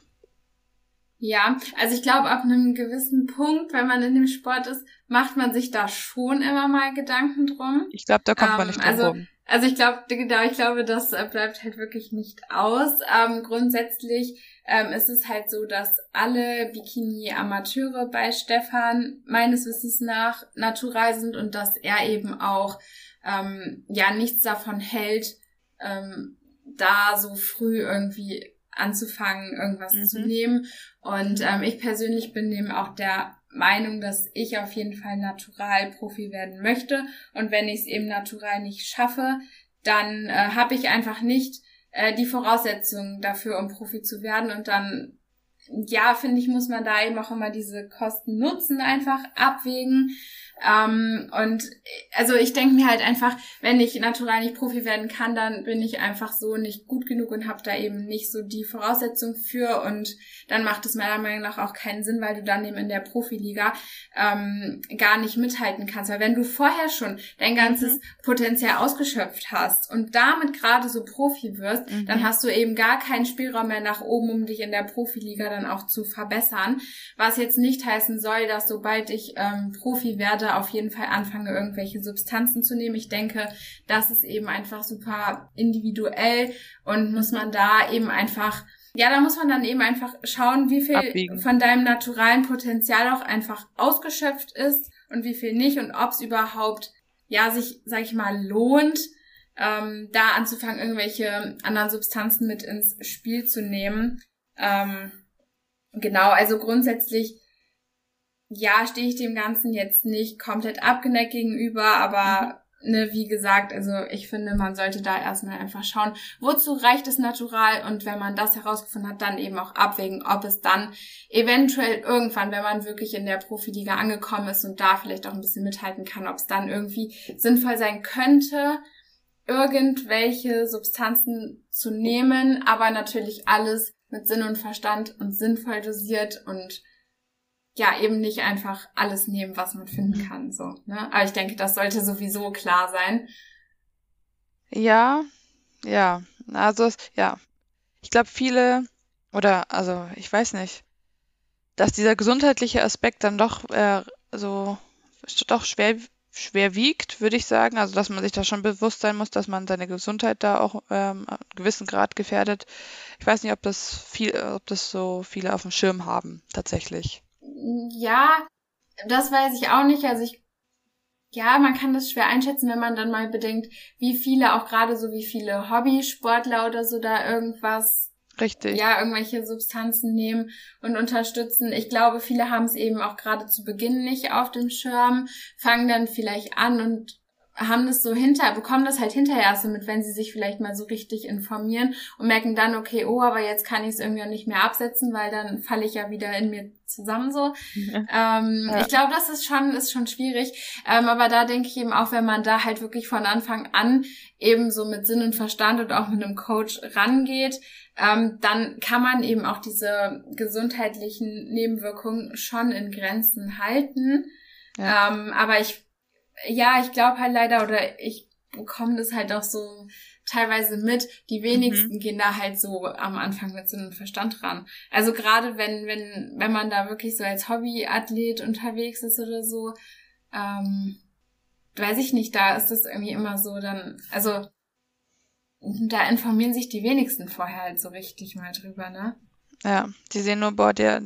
Ja, also ich glaube, ab einem gewissen Punkt, wenn man in dem Sport ist, macht man sich da schon immer mal Gedanken drum. Ich glaube, da kommt ähm, man nicht drum also, rum. Also ich glaube, genau, ich glaube, das äh, bleibt halt wirklich nicht aus. Ähm, grundsätzlich ähm, ist es halt so, dass alle Bikini-Amateure bei Stefan meines Wissens nach natural sind und dass er eben auch ähm, ja nichts davon hält, ähm, da so früh irgendwie anzufangen, irgendwas mhm. zu nehmen. Und ähm, ich persönlich bin eben auch der Meinung, dass ich auf jeden Fall natural Profi werden möchte. Und wenn ich es eben natural nicht schaffe, dann äh, habe ich einfach nicht äh, die Voraussetzungen dafür, um Profi zu werden. Und dann, ja, finde ich, muss man da eben auch immer diese Kosten-Nutzen einfach abwägen. Ähm, und also ich denke mir halt einfach, wenn ich natural nicht Profi werden kann, dann bin ich einfach so nicht gut genug und habe da eben nicht so die Voraussetzung für und dann macht es meiner Meinung nach auch keinen Sinn, weil du dann eben in der Profiliga ähm, gar nicht mithalten kannst. Weil wenn du vorher schon dein ganzes mhm. Potenzial ausgeschöpft hast und damit gerade so Profi wirst, mhm. dann hast du eben gar keinen Spielraum mehr nach oben, um dich in der Profiliga dann auch zu verbessern. Was jetzt nicht heißen soll, dass sobald ich ähm, Profi werde, werde auf jeden Fall anfangen, irgendwelche Substanzen zu nehmen. Ich denke, das ist eben einfach super individuell und muss man da eben einfach ja, da muss man dann eben einfach schauen, wie viel Abwiegen. von deinem naturalen Potenzial auch einfach ausgeschöpft ist und wie viel nicht und ob es überhaupt, ja, sich, sag ich mal, lohnt, ähm, da anzufangen, irgendwelche anderen Substanzen mit ins Spiel zu nehmen. Ähm, genau, also grundsätzlich ja, stehe ich dem Ganzen jetzt nicht komplett abgeneigt gegenüber, aber mhm. ne, wie gesagt, also ich finde, man sollte da erstmal einfach schauen, wozu reicht es natural und wenn man das herausgefunden hat, dann eben auch abwägen, ob es dann eventuell irgendwann, wenn man wirklich in der Profiliga angekommen ist und da vielleicht auch ein bisschen mithalten kann, ob es dann irgendwie sinnvoll sein könnte, irgendwelche Substanzen zu nehmen, aber natürlich alles mit Sinn und Verstand und sinnvoll dosiert und ja eben nicht einfach alles nehmen, was man finden mhm. kann. So, ne? Aber ich denke, das sollte sowieso klar sein. Ja, ja. Also ja, ich glaube viele oder also ich weiß nicht, dass dieser gesundheitliche Aspekt dann doch äh, so doch schwer schwer wiegt, würde ich sagen. Also dass man sich da schon bewusst sein muss, dass man seine Gesundheit da auch ähm, einen gewissen Grad gefährdet. Ich weiß nicht, ob das viel, ob das so viele auf dem Schirm haben tatsächlich. Ja, das weiß ich auch nicht. Also ich, ja, man kann das schwer einschätzen, wenn man dann mal bedenkt, wie viele, auch gerade so wie viele Hobbysportler oder so da irgendwas Richtig. Ja, irgendwelche Substanzen nehmen und unterstützen. Ich glaube, viele haben es eben auch gerade zu Beginn nicht auf dem Schirm, fangen dann vielleicht an und haben das so hinter, bekommen das halt hinterher so mit, wenn sie sich vielleicht mal so richtig informieren und merken dann, okay, oh, aber jetzt kann ich es irgendwie auch nicht mehr absetzen, weil dann falle ich ja wieder in mir zusammen so. Ja. Ähm, ja. Ich glaube, das ist schon, ist schon schwierig. Ähm, aber da denke ich eben auch, wenn man da halt wirklich von Anfang an eben so mit Sinn und Verstand und auch mit einem Coach rangeht, ähm, dann kann man eben auch diese gesundheitlichen Nebenwirkungen schon in Grenzen halten. Ja. Ähm, aber ich ja, ich glaube halt leider, oder ich bekomme das halt auch so teilweise mit. Die wenigsten mhm. gehen da halt so am Anfang mit so einem Verstand ran. Also gerade wenn, wenn, wenn man da wirklich so als Hobbyathlet unterwegs ist oder so, ähm, weiß ich nicht, da ist das irgendwie immer so dann, also da informieren sich die wenigsten vorher halt so richtig mal drüber, ne? Ja, die sehen nur, boah, der,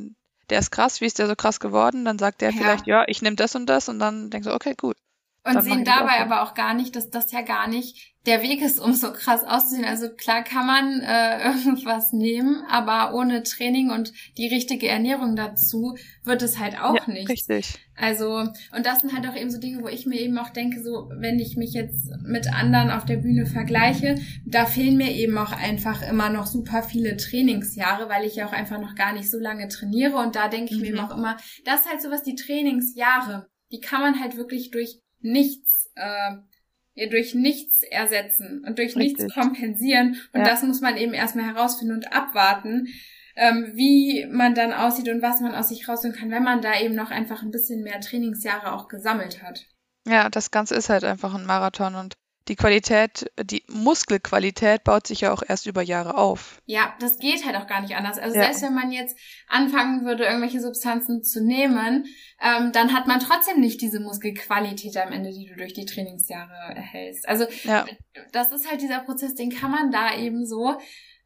der ist krass, wie ist der so krass geworden? Dann sagt der ja. vielleicht, ja, ich nehme das und das und dann denkst du, okay, gut. Und sehen dabei aber auch gar nicht, dass das ja gar nicht der Weg ist, um so krass auszusehen. Also klar kann man äh, irgendwas nehmen, aber ohne Training und die richtige Ernährung dazu wird es halt auch ja, nicht. Richtig. Also, und das sind halt auch eben so Dinge, wo ich mir eben auch denke, so, wenn ich mich jetzt mit anderen auf der Bühne vergleiche, da fehlen mir eben auch einfach immer noch super viele Trainingsjahre, weil ich ja auch einfach noch gar nicht so lange trainiere. Und da denke ich mhm. mir eben auch immer, das ist halt sowas, die Trainingsjahre, die kann man halt wirklich durch nichts, äh, durch nichts ersetzen und durch Richtig. nichts kompensieren. Und ja. das muss man eben erstmal herausfinden und abwarten, ähm, wie man dann aussieht und was man aus sich rausholen kann, wenn man da eben noch einfach ein bisschen mehr Trainingsjahre auch gesammelt hat. Ja, das Ganze ist halt einfach ein Marathon und die Qualität, die Muskelqualität baut sich ja auch erst über Jahre auf. Ja, das geht halt auch gar nicht anders. Also ja. selbst wenn man jetzt anfangen würde, irgendwelche Substanzen zu nehmen, ähm, dann hat man trotzdem nicht diese Muskelqualität am Ende, die du durch die Trainingsjahre erhältst. Also ja. das ist halt dieser Prozess, den kann man da eben so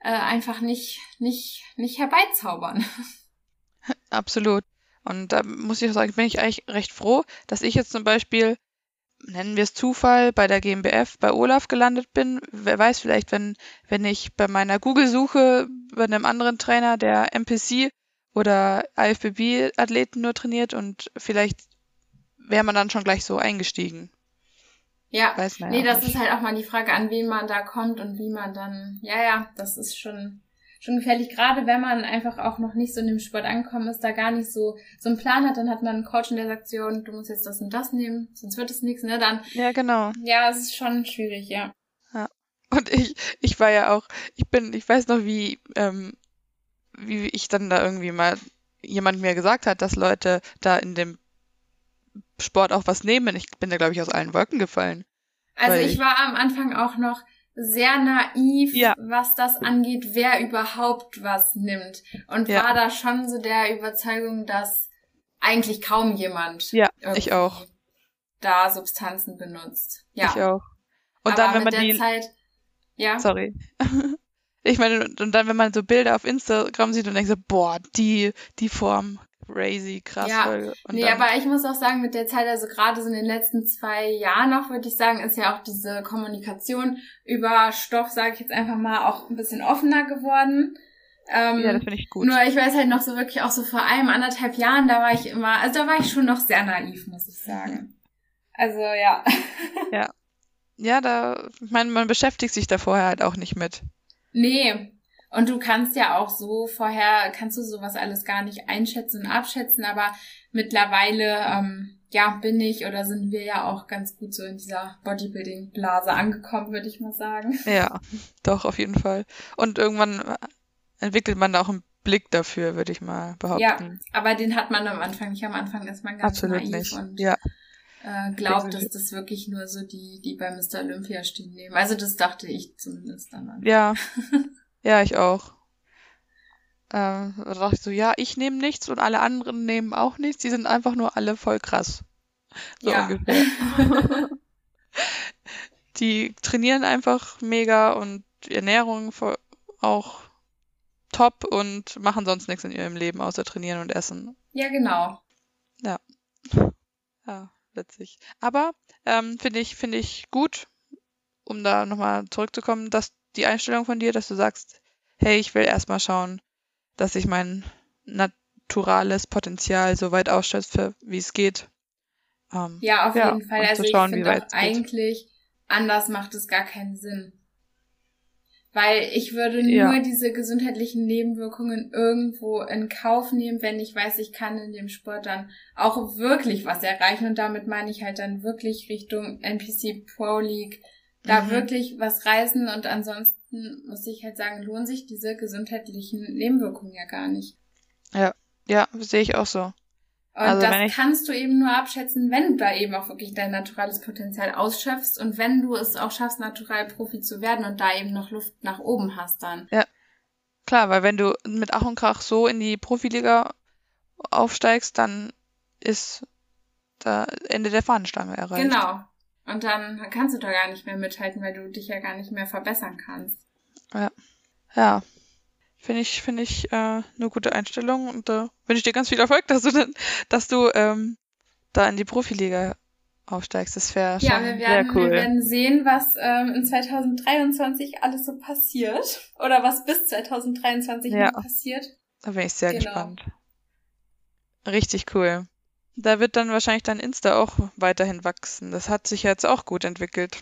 äh, einfach nicht, nicht, nicht herbeizaubern. Absolut. Und da muss ich auch sagen, bin ich eigentlich recht froh, dass ich jetzt zum Beispiel nennen wir es Zufall, bei der GmbF, bei Olaf gelandet bin. Wer weiß, vielleicht, wenn, wenn ich bei meiner Google-Suche bei einem anderen Trainer, der MPC oder IFBB-Athleten nur trainiert und vielleicht wäre man dann schon gleich so eingestiegen. Ja, weiß man nee, ja das nicht. ist halt auch mal die Frage, an wen man da kommt und wie man dann, ja, ja, das ist schon, schon gefährlich, gerade wenn man einfach auch noch nicht so in dem Sport angekommen ist, da gar nicht so so einen Plan hat, dann hat man einen Coach in der Sektion, du musst jetzt das und das nehmen, sonst wird es nichts, ne? Dann Ja, genau. Ja, es ist schon schwierig, ja. Ja. Und ich ich war ja auch, ich bin, ich weiß noch, wie ähm, wie ich dann da irgendwie mal jemand mir gesagt hat, dass Leute da in dem Sport auch was nehmen. Ich bin da glaube ich aus allen Wolken gefallen. Also ich war am Anfang auch noch sehr naiv, ja. was das angeht, wer überhaupt was nimmt. Und ja. war da schon so der Überzeugung, dass eigentlich kaum jemand ja, ich auch. da Substanzen benutzt. Ja. Ich auch. Und Aber dann, wenn man die Zeit, ja. Sorry. ich meine, und dann, wenn man so Bilder auf Instagram sieht und denkt so, boah, die, die Form, crazy, krass. Ja, nee, dann, aber ich muss auch sagen, mit der Zeit, also gerade so in den letzten zwei Jahren noch, würde ich sagen, ist ja auch diese Kommunikation über Stoff, sage ich jetzt einfach mal, auch ein bisschen offener geworden. Ähm, ja, das finde ich gut. Nur ich weiß halt noch so wirklich auch so vor einem, anderthalb Jahren, da war ich immer, also da war ich schon noch sehr naiv, muss ich sagen. Also ja. ja. Ja, da, ich meine, man beschäftigt sich da vorher halt auch nicht mit. Nee, und du kannst ja auch so vorher, kannst du sowas alles gar nicht einschätzen und abschätzen, aber mittlerweile, ähm, ja, bin ich oder sind wir ja auch ganz gut so in dieser Bodybuilding-Blase angekommen, würde ich mal sagen. Ja, doch, auf jeden Fall. Und irgendwann entwickelt man da auch einen Blick dafür, würde ich mal behaupten. Ja, aber den hat man am Anfang nicht. Am Anfang ist man ganz Absolut naiv nicht. und ja. äh, glaubt, dass das wirklich nur so die, die bei Mr. Olympia stehen nehmen. Also das dachte ich zumindest dann. Ja. Ja, ich auch. Ähm, da dachte ich so, ja, ich nehme nichts und alle anderen nehmen auch nichts. Die sind einfach nur alle voll krass. So ja. ungefähr. die trainieren einfach mega und Ernährung auch top und machen sonst nichts in ihrem Leben außer trainieren und essen. Ja, genau. Ja. Ja, witzig. Aber ähm, finde ich, finde ich gut, um da nochmal zurückzukommen, dass die Einstellung von dir, dass du sagst, hey, ich will erstmal schauen, dass ich mein naturales Potenzial so weit ausschöpfe, wie es geht. Ähm, ja, auf ja, jeden Fall. und Also zu schauen, ich wie finde weit auch es geht. eigentlich, anders macht es gar keinen Sinn. Weil ich würde nur Ja. diese gesundheitlichen Nebenwirkungen irgendwo in Kauf nehmen, wenn ich weiß, ich kann in dem Sport dann auch wirklich was erreichen. Und damit meine ich halt dann wirklich Richtung NPC Pro League, da Mhm. wirklich was reißen. Und ansonsten muss ich halt sagen, lohnen sich diese gesundheitlichen Nebenwirkungen ja gar nicht. Ja, sehe ich auch so. Und Also das ich- kannst du eben nur abschätzen, wenn du da eben auch wirklich dein naturales Potenzial ausschöpfst und wenn du es auch schaffst, natural Profi zu werden und da eben noch Luft nach oben hast dann. Klar, weil wenn du mit Ach und Krach so in die Profiliga aufsteigst, dann ist da Ende der Fahnenstange erreicht. Genau. Und dann kannst du da gar nicht mehr mithalten, weil du dich ja gar nicht mehr verbessern kannst. Ja. Finde ich, finde ich äh, eine gute Einstellung und da wünsche ich dir ganz viel Erfolg, dass du dann, dass du ähm, da in die Profiliga aufsteigst. Das wäre schon Ja, wir werden, sehr cool. wir werden sehen, was ähm, in 2023 alles so passiert. Oder was bis 2023 Ja. noch passiert. Da bin ich sehr Genau. gespannt. Richtig cool. Da wird dann wahrscheinlich dein Insta auch weiterhin wachsen. Das hat sich jetzt auch gut entwickelt.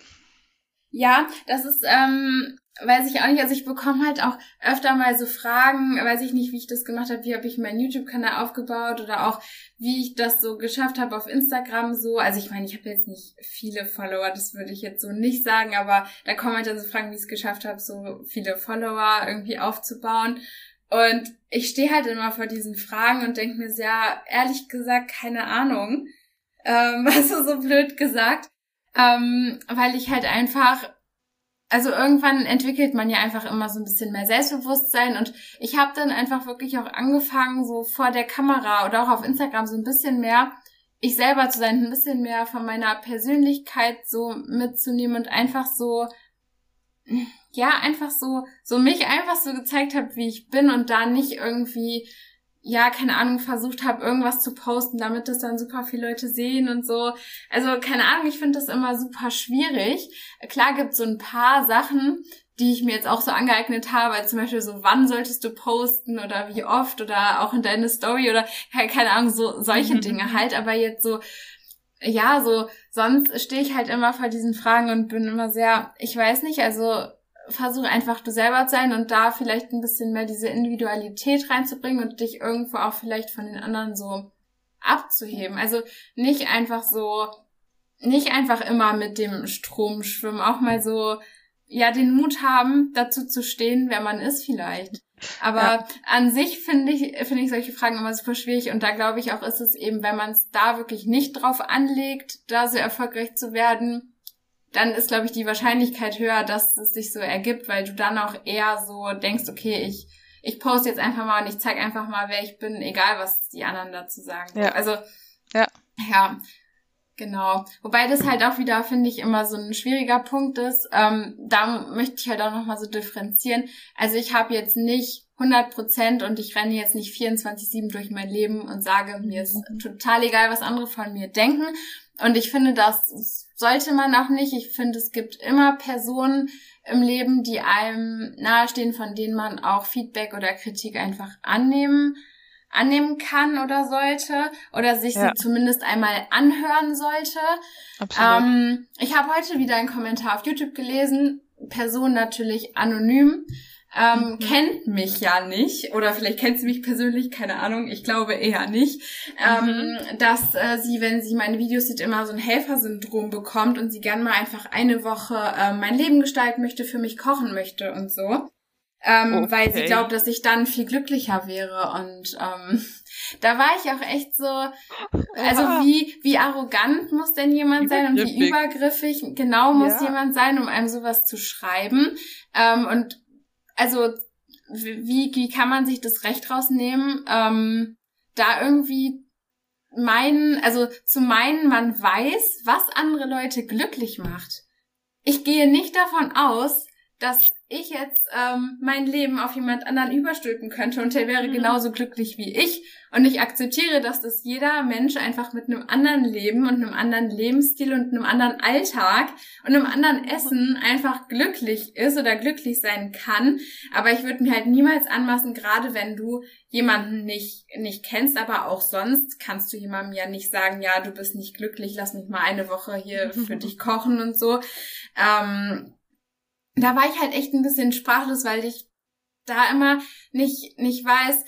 Ja, das ist, ähm, weiß ich auch nicht. Also ich bekomme halt auch öfter mal so Fragen, weiß ich nicht, wie ich das gemacht habe, wie habe ich meinen YouTube-Kanal aufgebaut oder auch wie ich das so geschafft habe auf Instagram so. Also ich meine, ich habe jetzt nicht viele Follower, das würde ich jetzt so nicht sagen, aber da kommen halt dann so Fragen, wie ich es geschafft habe, so viele Follower irgendwie aufzubauen. Und ich stehe halt immer vor diesen Fragen und denke mir sehr, ehrlich gesagt, keine Ahnung. Ähm, also so blöd gesagt. Ähm, weil ich halt einfach, also irgendwann entwickelt man ja einfach immer so ein bisschen mehr Selbstbewusstsein und ich habe dann einfach wirklich auch angefangen, so vor der Kamera oder auch auf Instagram so ein bisschen mehr ich selber zu sein, ein bisschen mehr von meiner Persönlichkeit so mitzunehmen und einfach so, ja, einfach so, so mich einfach so gezeigt habe, wie ich bin und da nicht irgendwie ja, keine Ahnung, versucht habe, irgendwas zu posten, damit das dann super viele Leute sehen und so. Also, keine Ahnung, ich finde das immer super schwierig. Klar gibt so ein paar Sachen, die ich mir jetzt auch so angeeignet habe, zum Beispiel so, wann solltest du posten oder wie oft oder auch in deine Story oder keine Ahnung, so solche Dinge halt, aber jetzt so, ja, so, sonst stehe ich halt immer vor diesen Fragen und bin immer sehr, ich weiß nicht, also versuche einfach du selber zu sein und da vielleicht ein bisschen mehr diese Individualität reinzubringen und dich irgendwo auch vielleicht von den anderen so abzuheben. Also nicht einfach so, nicht einfach immer mit dem Strom schwimmen, auch mal so, ja, den Mut haben, dazu zu stehen, wer man ist vielleicht. Aber Ja. an sich finde ich, finde ich solche Fragen immer super schwierig und da glaube ich auch, ist es eben, wenn man es da wirklich nicht drauf anlegt, da so erfolgreich zu werden, dann ist, glaube ich, die Wahrscheinlichkeit höher, dass es sich so ergibt, weil du dann auch eher so denkst, okay, ich, ich poste jetzt einfach mal und ich zeige einfach mal, wer ich bin, egal was die anderen dazu sagen. Ja. Also, Ja. ja, genau. Wobei das halt auch wieder, finde ich, immer so ein schwieriger Punkt ist. Ähm, da möchte ich halt auch nochmal so differenzieren. Also ich habe jetzt nicht 100 Prozent und ich renne jetzt nicht 24-7 durch mein Leben und sage, mir ist total egal, was andere von mir denken. Und ich finde, das sollte man auch nicht. Ich finde, es gibt immer Personen im Leben, die einem nahestehen, von denen man auch Feedback oder Kritik einfach annehmen, annehmen kann oder sollte oder sich Ja. sie zumindest einmal anhören sollte. Absolut. Ähm, ich habe heute wieder einen Kommentar auf YouTube gelesen, Person natürlich anonym, ähm, Mhm. kennt mich ja nicht oder vielleicht kennt sie mich persönlich, keine Ahnung, ich glaube eher nicht, Mhm. ähm, dass äh, sie, wenn sie meine Videos sieht, immer so ein Helfersyndrom bekommt und sie gern mal einfach eine Woche äh, mein Leben gestalten möchte, für mich kochen möchte und so. Ähm, Weil sie Okay. glaubt, dass ich dann viel glücklicher wäre. Und ähm, da war ich auch echt so, also wie, wie arrogant muss denn jemand sein und wie Übergriffig. übergriffig genau muss Ja. jemand sein, um einem sowas zu schreiben. Ähm, und also wie, wie kann man sich das Recht rausnehmen, ähm, da irgendwie meinen, also zu meinen, man weiß, was andere Leute glücklich macht. Ich gehe nicht davon aus, dass ich jetzt ähm, mein Leben auf jemand anderen überstülpen könnte und der wäre mhm. genauso glücklich wie ich. Und ich akzeptiere, dass das jeder Mensch einfach mit einem anderen Leben und einem anderen Lebensstil und einem anderen Alltag und einem anderen Essen einfach glücklich ist oder glücklich sein kann. Aber ich würde mir halt niemals anmaßen, gerade wenn du jemanden nicht, nicht kennst, aber auch sonst kannst du jemandem ja nicht sagen, ja, du bist nicht glücklich, lass mich mal eine Woche hier für dich kochen und so. Ähm, da war ich halt echt ein bisschen sprachlos, weil ich da immer nicht, nicht weiß,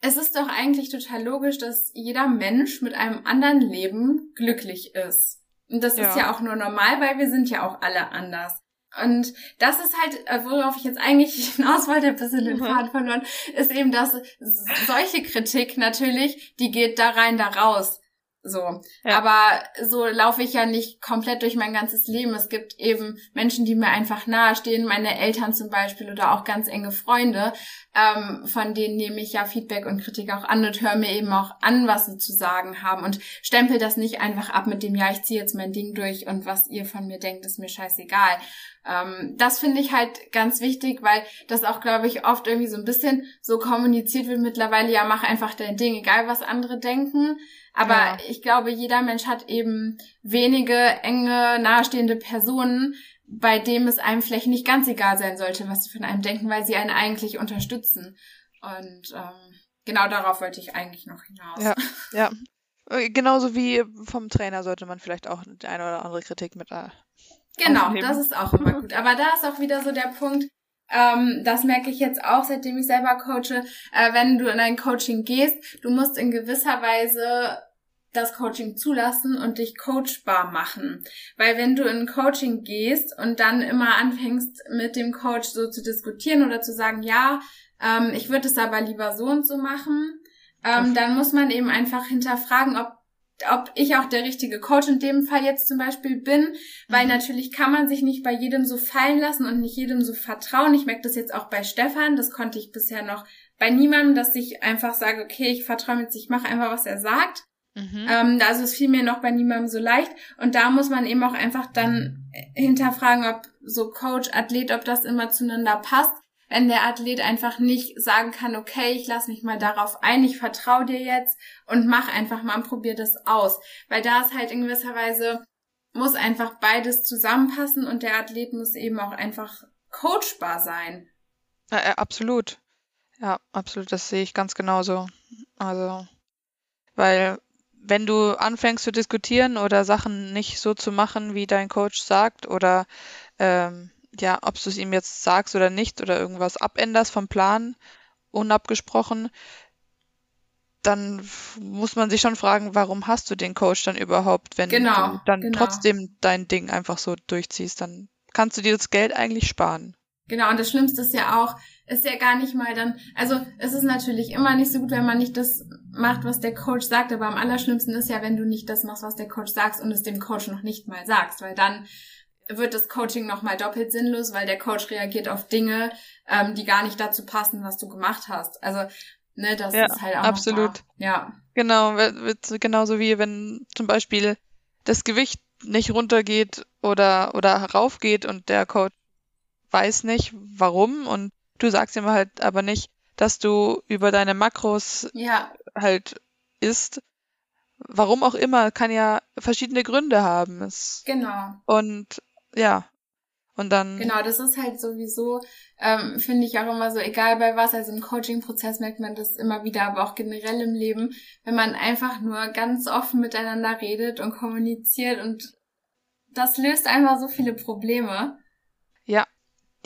es ist doch eigentlich total logisch, dass jeder Mensch mit einem anderen Leben glücklich ist. Und das ja. ist ja auch nur normal, weil wir sind ja auch alle anders. Und das ist halt, äh, worauf ich jetzt eigentlich hinaus wollte, ein bisschen den mhm. Faden verloren, ist eben, dass solche Kritik natürlich, die geht da rein, da raus. So. Ja. Aber so laufe ich ja nicht komplett durch mein ganzes Leben. Es gibt eben Menschen, die mir einfach nahestehen, meine Eltern zum Beispiel oder auch ganz enge Freunde. Ähm, von denen nehme ich ja Feedback und Kritik auch an und höre mir eben auch an, was sie zu sagen haben und stempel das nicht einfach ab mit dem, ja, ich ziehe jetzt mein Ding durch und was ihr von mir denkt, ist mir scheißegal. Ähm, das finde ich halt ganz wichtig, weil das auch, glaube ich, oft irgendwie so ein bisschen so kommuniziert wird mittlerweile, ja, mach einfach dein Ding, egal was andere denken. Aber ja. ich glaube, jeder Mensch hat eben wenige enge, nahestehende Personen, bei dem es einem vielleicht nicht ganz egal sein sollte, was sie von einem denken, weil sie einen eigentlich unterstützen. Und ähm, genau darauf wollte ich eigentlich noch hinaus. Ja, ja. Äh, genauso wie vom Trainer sollte man vielleicht auch eine oder andere Kritik mit äh, Genau, aufnehmen. das ist auch immer gut. Aber da ist auch wieder so der Punkt, ähm, das merke ich jetzt auch, seitdem ich selber coache, äh, wenn du in ein Coaching gehst, du musst in gewisser Weise das Coaching zulassen und dich coachbar machen. Weil wenn du in Coaching gehst und dann immer anfängst mit dem Coach so zu diskutieren oder zu sagen, ja, ähm, ich würde es aber lieber so und so machen, ähm, dann muss man eben einfach hinterfragen, ob ob ich auch der richtige Coach in dem Fall jetzt zum Beispiel bin, weil mhm. natürlich kann man sich nicht bei jedem so fallen lassen und nicht jedem so vertrauen. Ich merke das jetzt auch bei Stefan, das konnte ich bisher noch bei niemandem, dass ich einfach sage, okay, ich vertraue jetzt, ich mache einfach, was er sagt. Mhm. Ähm, also es fiel mir noch bei niemandem so leicht. Und da muss man eben auch einfach dann hinterfragen, ob so Coach, Athlet, ob das immer zueinander passt. Wenn der Athlet einfach nicht sagen kann, okay, ich lasse mich mal darauf ein, ich vertraue dir jetzt und mach einfach mal und probier das aus. Weil da ist halt in gewisser Weise, muss einfach beides zusammenpassen und der Athlet muss eben auch einfach coachbar sein. Ja, absolut. Ja, absolut, das sehe ich ganz genauso. Also, weil wenn du anfängst zu diskutieren oder Sachen nicht so zu machen, wie dein Coach sagt, oder ähm, ja, ob du es ihm jetzt sagst oder nicht, oder irgendwas abänderst vom Plan, unabgesprochen, dann muss man sich schon fragen, warum hast du den Coach dann überhaupt, wenn genau, du dann genau. trotzdem dein Ding einfach so durchziehst, dann kannst du dir das Geld eigentlich sparen. Genau, und das Schlimmste ist ja auch, ist ja gar nicht mal dann, also es ist natürlich immer nicht so gut, wenn man nicht das macht, was der Coach sagt, aber am allerschlimmsten ist ja, wenn du nicht das machst, was der Coach sagt und es dem Coach noch nicht mal sagst, weil dann wird das Coaching nochmal doppelt sinnlos, weil der Coach reagiert auf Dinge, ähm, die gar nicht dazu passen, was du gemacht hast. Also, ne, das ja, ist halt auch absolut. Ja. Genau, genauso wie wenn zum Beispiel das Gewicht nicht runtergeht oder oder raufgeht und der Coach weiß nicht, warum und du sagst ihm halt aber nicht, dass du über deine Makros ja. halt isst. Warum auch immer, kann ja verschiedene Gründe haben. Es genau. Und ja. Und dann. Genau, das ist halt sowieso, ähm, finde ich auch immer so, egal bei was, also im Coaching-Prozess merkt man das immer wieder, aber auch generell im Leben, wenn man einfach nur ganz offen miteinander redet und kommuniziert und das löst einfach so viele Probleme. Ja,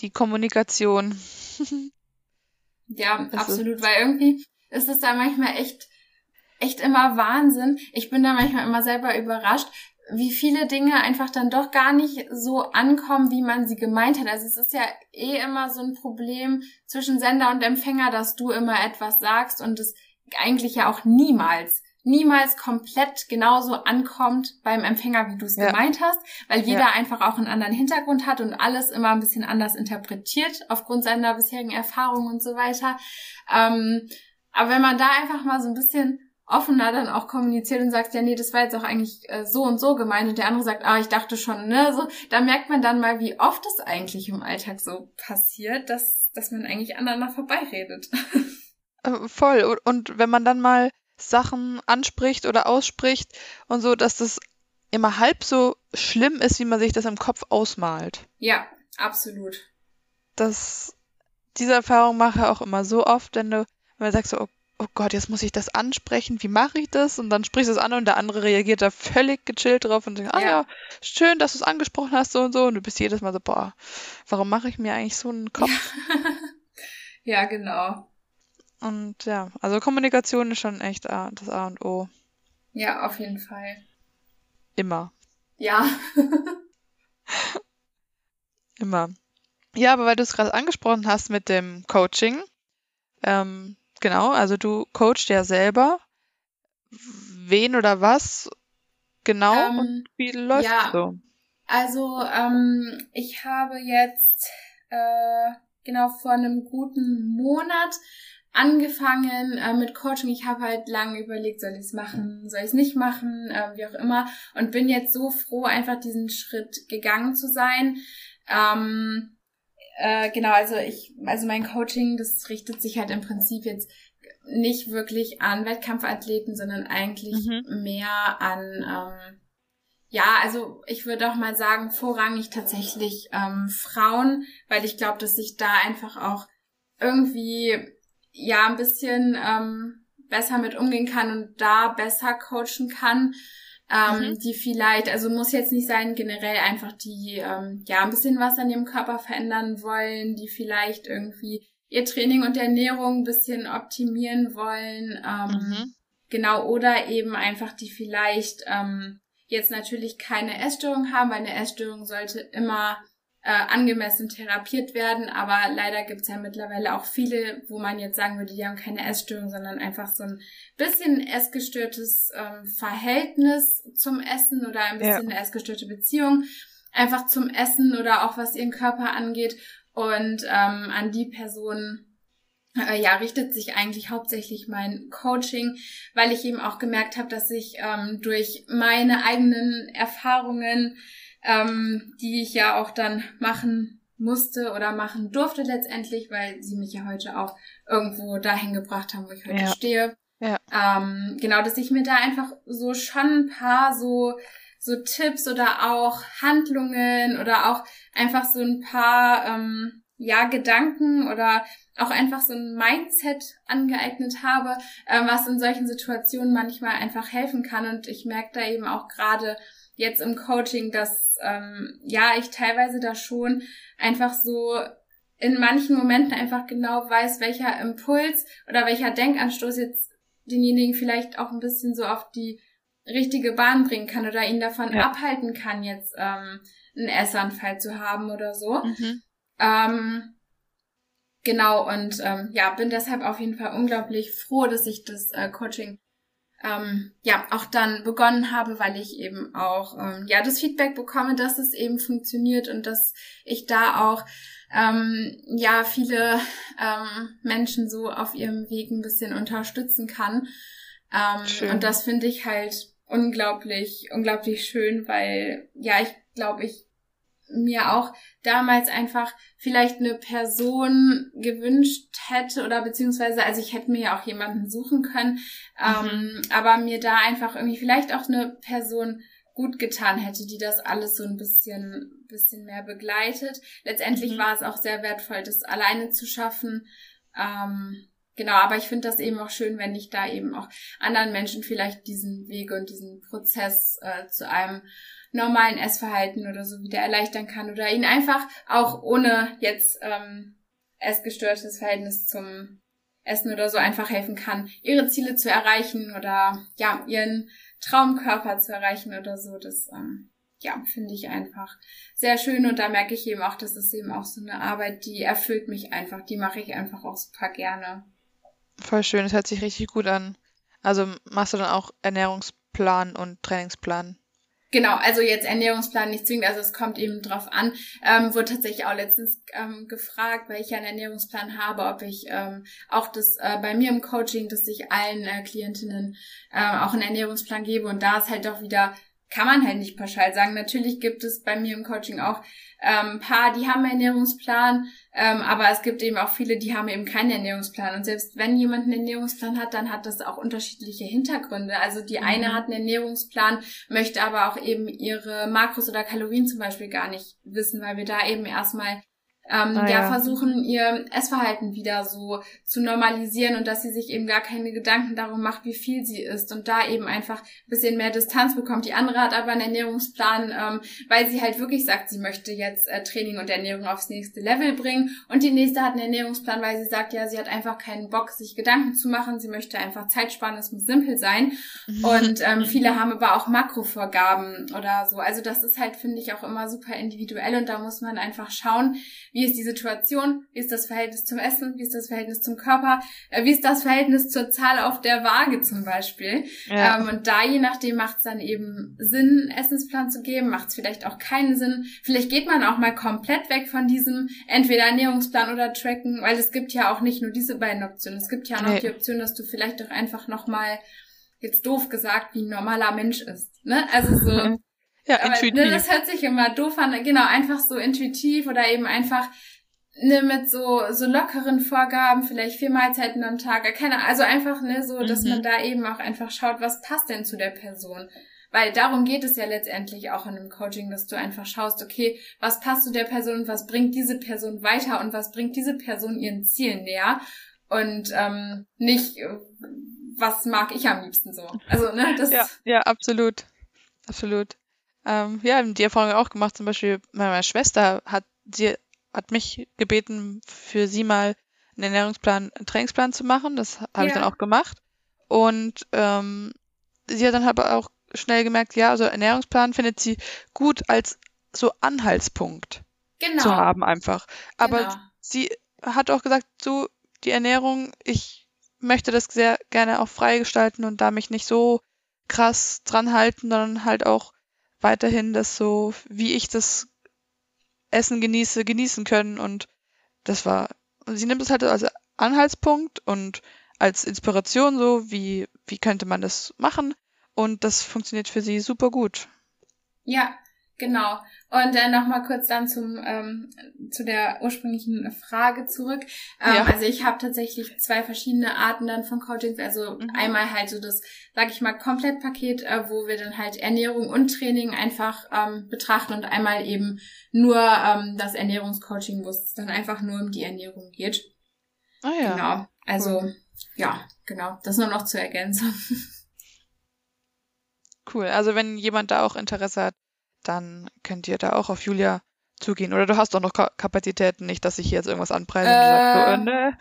die Kommunikation. ja, das absolut, weil irgendwie ist es da manchmal echt, echt immer Wahnsinn. Ich bin da manchmal immer selber überrascht, wie viele Dinge einfach dann doch gar nicht so ankommen, wie man sie gemeint hat. Also es ist ja eh immer so ein Problem zwischen Sender und Empfänger, dass du immer etwas sagst und es eigentlich ja auch niemals niemals komplett genauso ankommt beim Empfänger, wie du es ja. gemeint hast, weil jeder ja. einfach auch einen anderen Hintergrund hat und alles immer ein bisschen anders interpretiert aufgrund seiner bisherigen Erfahrungen und so weiter. Ähm, aber wenn man da einfach mal so ein bisschen offener dann auch kommuniziert und sagst, ja, nee, das war jetzt auch eigentlich äh, so und so gemeint und der andere sagt, ah, ich dachte schon, ne, so, da merkt man dann mal, wie oft es eigentlich im Alltag so passiert, dass, dass man eigentlich aneinander vorbeiredet. Äh, voll. Und, und wenn man dann mal Sachen anspricht oder ausspricht und so, dass das immer halb so schlimm ist, wie man sich das im Kopf ausmalt. Ja, absolut. Das, diese Erfahrung mache ich auch immer so oft, wenn du, wenn man sagt so, oh, oh Gott, jetzt muss ich das ansprechen, wie mache ich das? Und dann sprichst du es an und der andere reagiert da völlig gechillt drauf und sagt, ah ja, ja schön, dass du es angesprochen hast, so und so. Und du bist jedes Mal so, boah, warum mache ich mir eigentlich so einen Kopf? ja, genau. Und ja, also Kommunikation ist schon echt das A und O. Ja, auf jeden Fall. Immer. Ja. Immer. Ja, aber weil du es gerade angesprochen hast mit dem Coaching, ähm, genau, also du coachst ja selber. Wen oder was genau ähm, und wie läuft ja, so? Also ähm, ich habe jetzt äh, genau vor einem guten Monat angefangen äh, mit Coaching. Ich habe halt lange überlegt, soll ich es machen, soll ich es nicht machen, äh, wie auch immer. Und bin jetzt so froh, einfach diesen Schritt gegangen zu sein. Ähm, äh, genau, also ich, also mein Coaching, das richtet sich halt im Prinzip jetzt nicht wirklich an Wettkampfathleten, sondern eigentlich mhm. mehr an ähm, ja, also ich würde auch mal sagen, vorrangig tatsächlich ähm, Frauen, weil ich glaube, dass ich da einfach auch irgendwie ja ein bisschen ähm, besser mit umgehen kann und da besser coachen kann. Ähm, mhm. die vielleicht, also muss jetzt nicht sein, generell einfach die, ähm, ja, ein bisschen was an ihrem Körper verändern wollen, die vielleicht irgendwie ihr Training und Ernährung ein bisschen optimieren wollen, ähm, mhm. genau, oder eben einfach die vielleicht ähm, jetzt natürlich keine Essstörung haben, weil eine Essstörung sollte immer äh, angemessen therapiert werden. Aber leider gibt es ja mittlerweile auch viele, wo man jetzt sagen würde, die haben keine Essstörung, sondern einfach so ein bisschen essgestörtes ähm, Verhältnis zum Essen oder ein bisschen ja. eine essgestörte Beziehung einfach zum Essen oder auch was ihren Körper angeht. Und ähm, an die Personen äh, ja, richtet sich eigentlich hauptsächlich mein Coaching, weil ich eben auch gemerkt habe, dass ich ähm, durch meine eigenen Erfahrungen ähm, die ich ja auch dann machen musste oder machen durfte letztendlich, weil sie mich ja heute auch irgendwo dahin gebracht haben, wo ich heute ja. stehe. Ja. Ähm, genau, dass ich mir da einfach so schon ein paar so so Tipps oder auch Handlungen oder auch einfach so ein paar ähm, ja Gedanken oder auch einfach so ein Mindset angeeignet habe, ähm, was in solchen Situationen manchmal einfach helfen kann und ich merke da eben auch gerade jetzt im Coaching, dass ähm, ja ich teilweise da schon einfach so in manchen Momenten einfach genau weiß, welcher Impuls oder welcher Denkanstoß jetzt denjenigen vielleicht auch ein bisschen so auf die richtige Bahn bringen kann oder ihn davon ja. abhalten kann, jetzt ähm, einen Essanfall zu haben oder so. Mhm. Ähm, genau, und ähm, ja, bin deshalb auf jeden Fall unglaublich froh, dass ich das äh, Coaching ähm, ja auch dann begonnen habe, weil ich eben auch ähm, ja das Feedback bekomme, dass es eben funktioniert und dass ich da auch ähm, ja viele ähm, Menschen so auf ihrem Weg ein bisschen unterstützen kann. Ähm, und das finde ich halt unglaublich, unglaublich schön, weil ja ich glaube, ich mir auch damals einfach vielleicht eine Person gewünscht hätte oder beziehungsweise, also ich hätte mir ja auch jemanden suchen können, mhm. ähm, aber mir da einfach irgendwie vielleicht auch eine Person gut getan hätte, die das alles so ein bisschen, bisschen mehr begleitet. Letztendlich mhm. war es auch sehr wertvoll, das alleine zu schaffen. Ähm, genau, aber ich finde das eben auch schön, wenn ich da eben auch anderen Menschen vielleicht diesen Weg und diesen Prozess äh, zu einem normalen Essverhalten oder so wieder erleichtern kann oder ihnen einfach auch ohne jetzt ähm, essgestörtes Verhältnis zum Essen oder so einfach helfen kann, ihre Ziele zu erreichen oder ja, ihren Traumkörper zu erreichen oder so. Das ähm, ja, finde ich einfach sehr schön und da merke ich eben auch, das ist eben auch so eine Arbeit, die erfüllt mich einfach, die mache ich einfach auch super gerne. Voll schön, das hört sich richtig gut an. Also machst du dann auch Ernährungsplan und Trainingsplan? Genau, also jetzt Ernährungsplan nicht zwingend, also es kommt eben drauf an. Ähm, wurde tatsächlich auch letztens ähm, gefragt, weil ich ja einen Ernährungsplan habe, ob ich ähm, auch das äh, bei mir im Coaching, dass ich allen äh, Klientinnen äh, auch einen Ernährungsplan gebe und da ist halt doch wieder kann man halt nicht pauschal sagen. Natürlich gibt es bei mir im Coaching auch ähm, paar, die haben einen Ernährungsplan, ähm, aber es gibt eben auch viele, die haben eben keinen Ernährungsplan. Und selbst wenn jemand einen Ernährungsplan hat, dann hat das auch unterschiedliche Hintergründe. Also die mhm. eine hat einen Ernährungsplan, möchte aber auch eben ihre Makros oder Kalorien zum Beispiel gar nicht wissen, weil wir da eben erstmal ähm, ah, ja. ja, versuchen, ihr Essverhalten wieder so zu normalisieren und dass sie sich eben gar keine Gedanken darum macht, wie viel sie isst und da eben einfach ein bisschen mehr Distanz bekommt. Die andere hat aber einen Ernährungsplan, ähm, weil sie halt wirklich sagt, sie möchte jetzt äh, Training und Ernährung aufs nächste Level bringen und die nächste hat einen Ernährungsplan, weil sie sagt, ja, sie hat einfach keinen Bock, sich Gedanken zu machen, sie möchte einfach Zeit sparen, es muss simpel sein mhm. und ähm, viele haben aber auch Makrovorgaben oder so. Also das ist halt, finde ich, auch immer super individuell und da muss man einfach schauen, wie ist die Situation? Wie ist das Verhältnis zum Essen? Wie ist das Verhältnis zum Körper? Äh, wie ist das Verhältnis zur Zahl auf der Waage zum Beispiel? Ja. Ähm, und da je nachdem macht es dann eben Sinn, einen Essensplan zu geben, macht es vielleicht auch keinen Sinn. Vielleicht geht man auch mal komplett weg von diesem entweder Ernährungsplan oder Tracken, weil es gibt ja auch nicht nur diese beiden Optionen. Es gibt ja auch noch nee. die Option, dass du vielleicht doch einfach nochmal jetzt doof gesagt, wie ein normaler Mensch ist. Ne? Also so Ja, Aber, intuitiv. Ne, das hört sich immer doof an. Genau, einfach so intuitiv oder eben einfach ne, mit so, so lockeren Vorgaben, vielleicht vier Mahlzeiten am Tag, keine, also einfach, ne, so, dass mhm. man da eben auch einfach schaut, was passt denn zu der Person. Weil darum geht es ja letztendlich auch in einem Coaching, dass du einfach schaust, okay, was passt zu der Person und was bringt diese Person weiter und was bringt diese Person ihren Zielen näher und ähm, nicht, was mag ich am liebsten so. Also, ne, das. Ja, ja, absolut. Absolut. Ähm, ja, die Erfahrung auch gemacht, zum Beispiel meine Schwester hat, sie hat mich gebeten, für sie mal einen Ernährungsplan, einen Trainingsplan zu machen. Das habe ja. ich dann auch gemacht. Und ähm, sie hat dann aber auch schnell gemerkt, ja, also Ernährungsplan findet sie gut als so Anhaltspunkt genau. zu haben einfach. Aber genau. sie hat auch gesagt, so die Ernährung, ich möchte das sehr gerne auch freigestalten und da mich nicht so krass dran halten, sondern halt auch weiterhin das so, wie ich das Essen genieße, genießen können. Und das war, sie nimmt es halt als Anhaltspunkt und als Inspiration so, wie, wie könnte man das machen. Und das funktioniert für sie super gut. Ja, Genau. Und dann nochmal kurz dann zum ähm, zu der ursprünglichen Frage zurück. Ähm, ja. Also ich habe tatsächlich zwei verschiedene Arten dann von Coachings. Also mhm. einmal halt so das, sag ich mal, Komplettpaket, äh, wo wir dann halt Ernährung und Training einfach ähm, betrachten und einmal eben nur ähm, das Ernährungscoaching, wo es dann einfach nur um die Ernährung geht. Ah ja. Genau. Also cool. ja, genau. Das nur noch zur Ergänzung. Cool. Also wenn jemand da auch Interesse hat, dann könnt ihr da auch auf Julia zugehen. Oder du hast doch noch Kapazitäten, nicht, dass ich hier jetzt irgendwas anpreise und äh, so, äh, ne.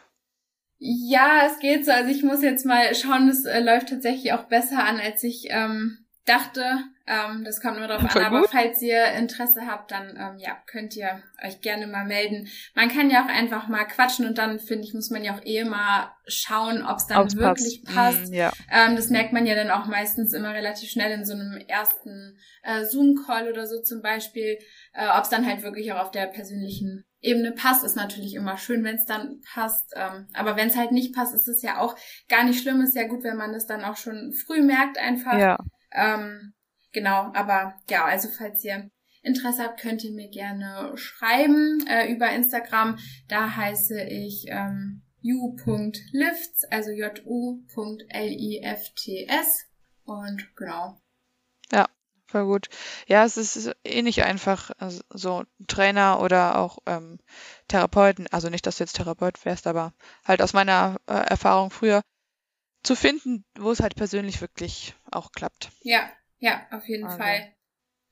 Ja, es geht so. Also ich muss jetzt mal schauen, es äh, läuft tatsächlich auch besser an, als ich ähm, dachte. Ähm, das kommt nur darauf an. Aber falls ihr Interesse habt, dann ähm, ja, könnt ihr euch gerne mal melden. Man kann ja auch einfach mal quatschen und dann, finde ich, muss man ja auch eh mal schauen, ob es dann Ob's wirklich passt. passt. Mm, ja. ähm, das merkt man ja dann auch meistens immer relativ schnell in so einem ersten äh, Zoom-Call oder so zum Beispiel, äh, ob es dann halt wirklich auch auf der persönlichen Ebene passt, ist natürlich immer schön, wenn es dann passt. Ähm, aber wenn es halt nicht passt, ist es ja auch gar nicht schlimm. Ist ja gut, wenn man es dann auch schon früh merkt einfach. Ja. Ähm, genau, aber ja, also falls ihr Interesse habt, könnt ihr mir gerne schreiben äh, über Instagram. Da heiße ich ähm, u.lifts, also ju.lifts. Und genau. Ja, voll gut. Ja, es ist eh nicht einfach, also so Trainer oder auch ähm, Therapeuten, also nicht, dass du jetzt Therapeut wärst, aber halt aus meiner äh, Erfahrung früher, zu finden, wo es halt persönlich wirklich auch klappt. Ja, ja, auf jeden also. Fall.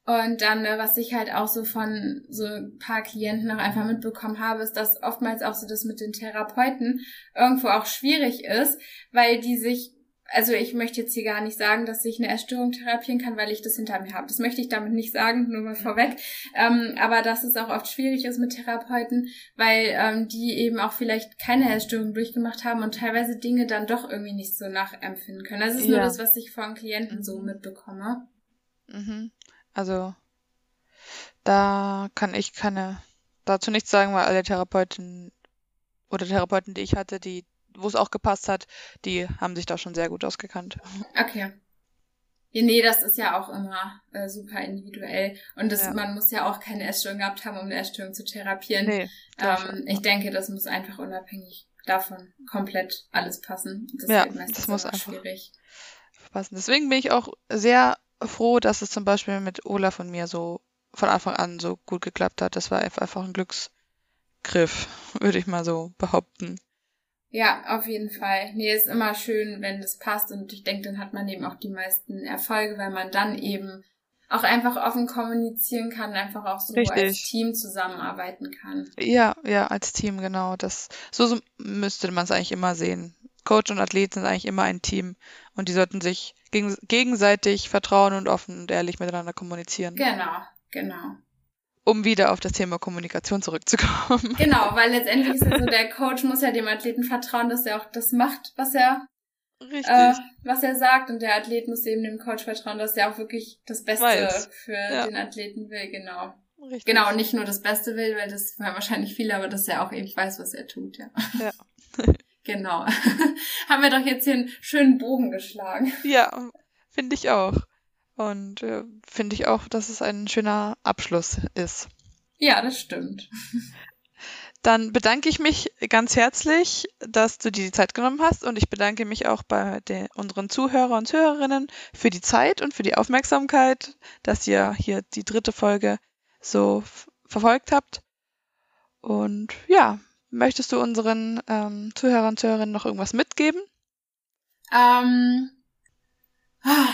Und dann, äh, was ich halt auch so von so ein paar Klienten auch einfach mitbekommen habe, ist, dass oftmals auch so das mit den Therapeuten irgendwo auch schwierig ist, weil die sich also ich möchte jetzt hier gar nicht sagen, dass ich eine Essstörung therapieren kann, weil ich das hinter mir habe. Das möchte ich damit nicht sagen, nur mal vorweg. Ähm, aber dass es auch oft schwierig ist mit Therapeuten, weil ähm, die eben auch vielleicht keine Essstörung durchgemacht haben und teilweise Dinge dann doch irgendwie nicht so nachempfinden können. Das ist ja. nur das, was ich von Klienten so mitbekomme. Mhm. Also da kann ich keine dazu nichts sagen, weil alle Therapeuten oder Therapeuten, die ich hatte, die, wo es auch gepasst hat, die haben sich da schon sehr gut ausgekannt. Okay. Ja, nee, das ist ja auch immer äh, super individuell. Und das, Ja. man muss ja auch keine Essstörung gehabt haben, um eine Essstörung zu therapieren. Nee, ähm, ich denke, das muss einfach unabhängig davon komplett alles passen. Das Ja, meistens das muss einfach- schwierig. passen. Deswegen bin ich auch sehr froh, dass es zum Beispiel mit Olaf und mir so von Anfang an so gut geklappt hat. Das war einfach ein Glücksgriff, würde ich mal so behaupten. Ja, auf jeden Fall. Nee, ist immer schön, wenn das passt und ich denke, dann hat man eben auch die meisten Erfolge, weil man dann eben auch einfach offen kommunizieren kann, einfach auch so Richtig. als Team zusammenarbeiten kann. Ja, ja, als Team, genau. Das, so, so müsste man es eigentlich immer sehen. Coach und Athlet sind eigentlich immer ein Team und die sollten sich gegen, gegenseitig vertrauen und offen und ehrlich miteinander kommunizieren, Genau, genau. Um wieder auf das Thema Kommunikation zurückzukommen. Genau, weil letztendlich ist ja so, der Coach muss ja dem Athleten vertrauen, dass er auch das macht, was er, äh, was er sagt und der Athlet muss eben dem Coach vertrauen, dass er auch wirklich das Beste Weiß. für Ja. den Athleten will, genau. Richtig. Genau, und nicht nur das Beste will, weil das wollen wahrscheinlich viele, aber dass er auch eben weiß, was er tut, ja. Ja. genau. Haben wir doch jetzt hier einen schönen Bogen geschlagen. Ja, finde ich auch. Und äh, finde ich auch, dass es ein schöner Abschluss ist. Ja, das stimmt. Dann bedanke ich mich ganz herzlich, dass du dir die Zeit genommen hast und ich bedanke mich auch bei den, unseren Zuhörer und Zuhörerinnen für die Zeit und für die Aufmerksamkeit, dass ihr hier die dritte Folge so verfolgt habt. Und ja, möchtest du unseren ähm, Zuhörern und Zuhörerinnen noch irgendwas mitgeben? Ähm,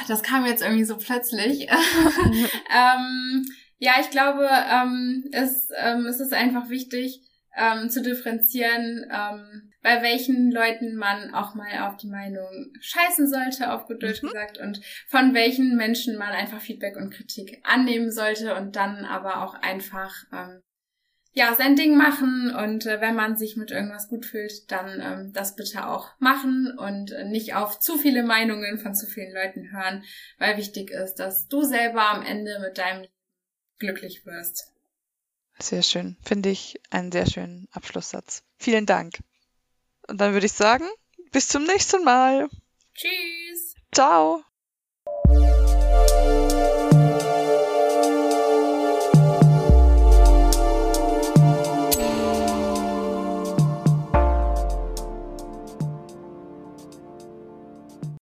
das kam jetzt irgendwie so plötzlich. ähm, ja, ich glaube, ähm, es, ähm, es ist einfach wichtig ähm, zu differenzieren, ähm, bei welchen Leuten man auch mal auf die Meinung scheißen sollte, auf gut Deutsch Mhm. gesagt, und von welchen Menschen man einfach Feedback und Kritik annehmen sollte und dann aber auch einfach ähm, ja, sein Ding machen und äh, wenn man sich mit irgendwas gut fühlt, dann ähm, das bitte auch machen und äh, nicht auf zu viele Meinungen von zu vielen Leuten hören, weil wichtig ist, dass du selber am Ende mit deinem glücklich wirst. Sehr schön. Finde ich einen sehr schönen Abschlusssatz. Vielen Dank. Und dann würde ich sagen, bis zum nächsten Mal. Tschüss! Ciao.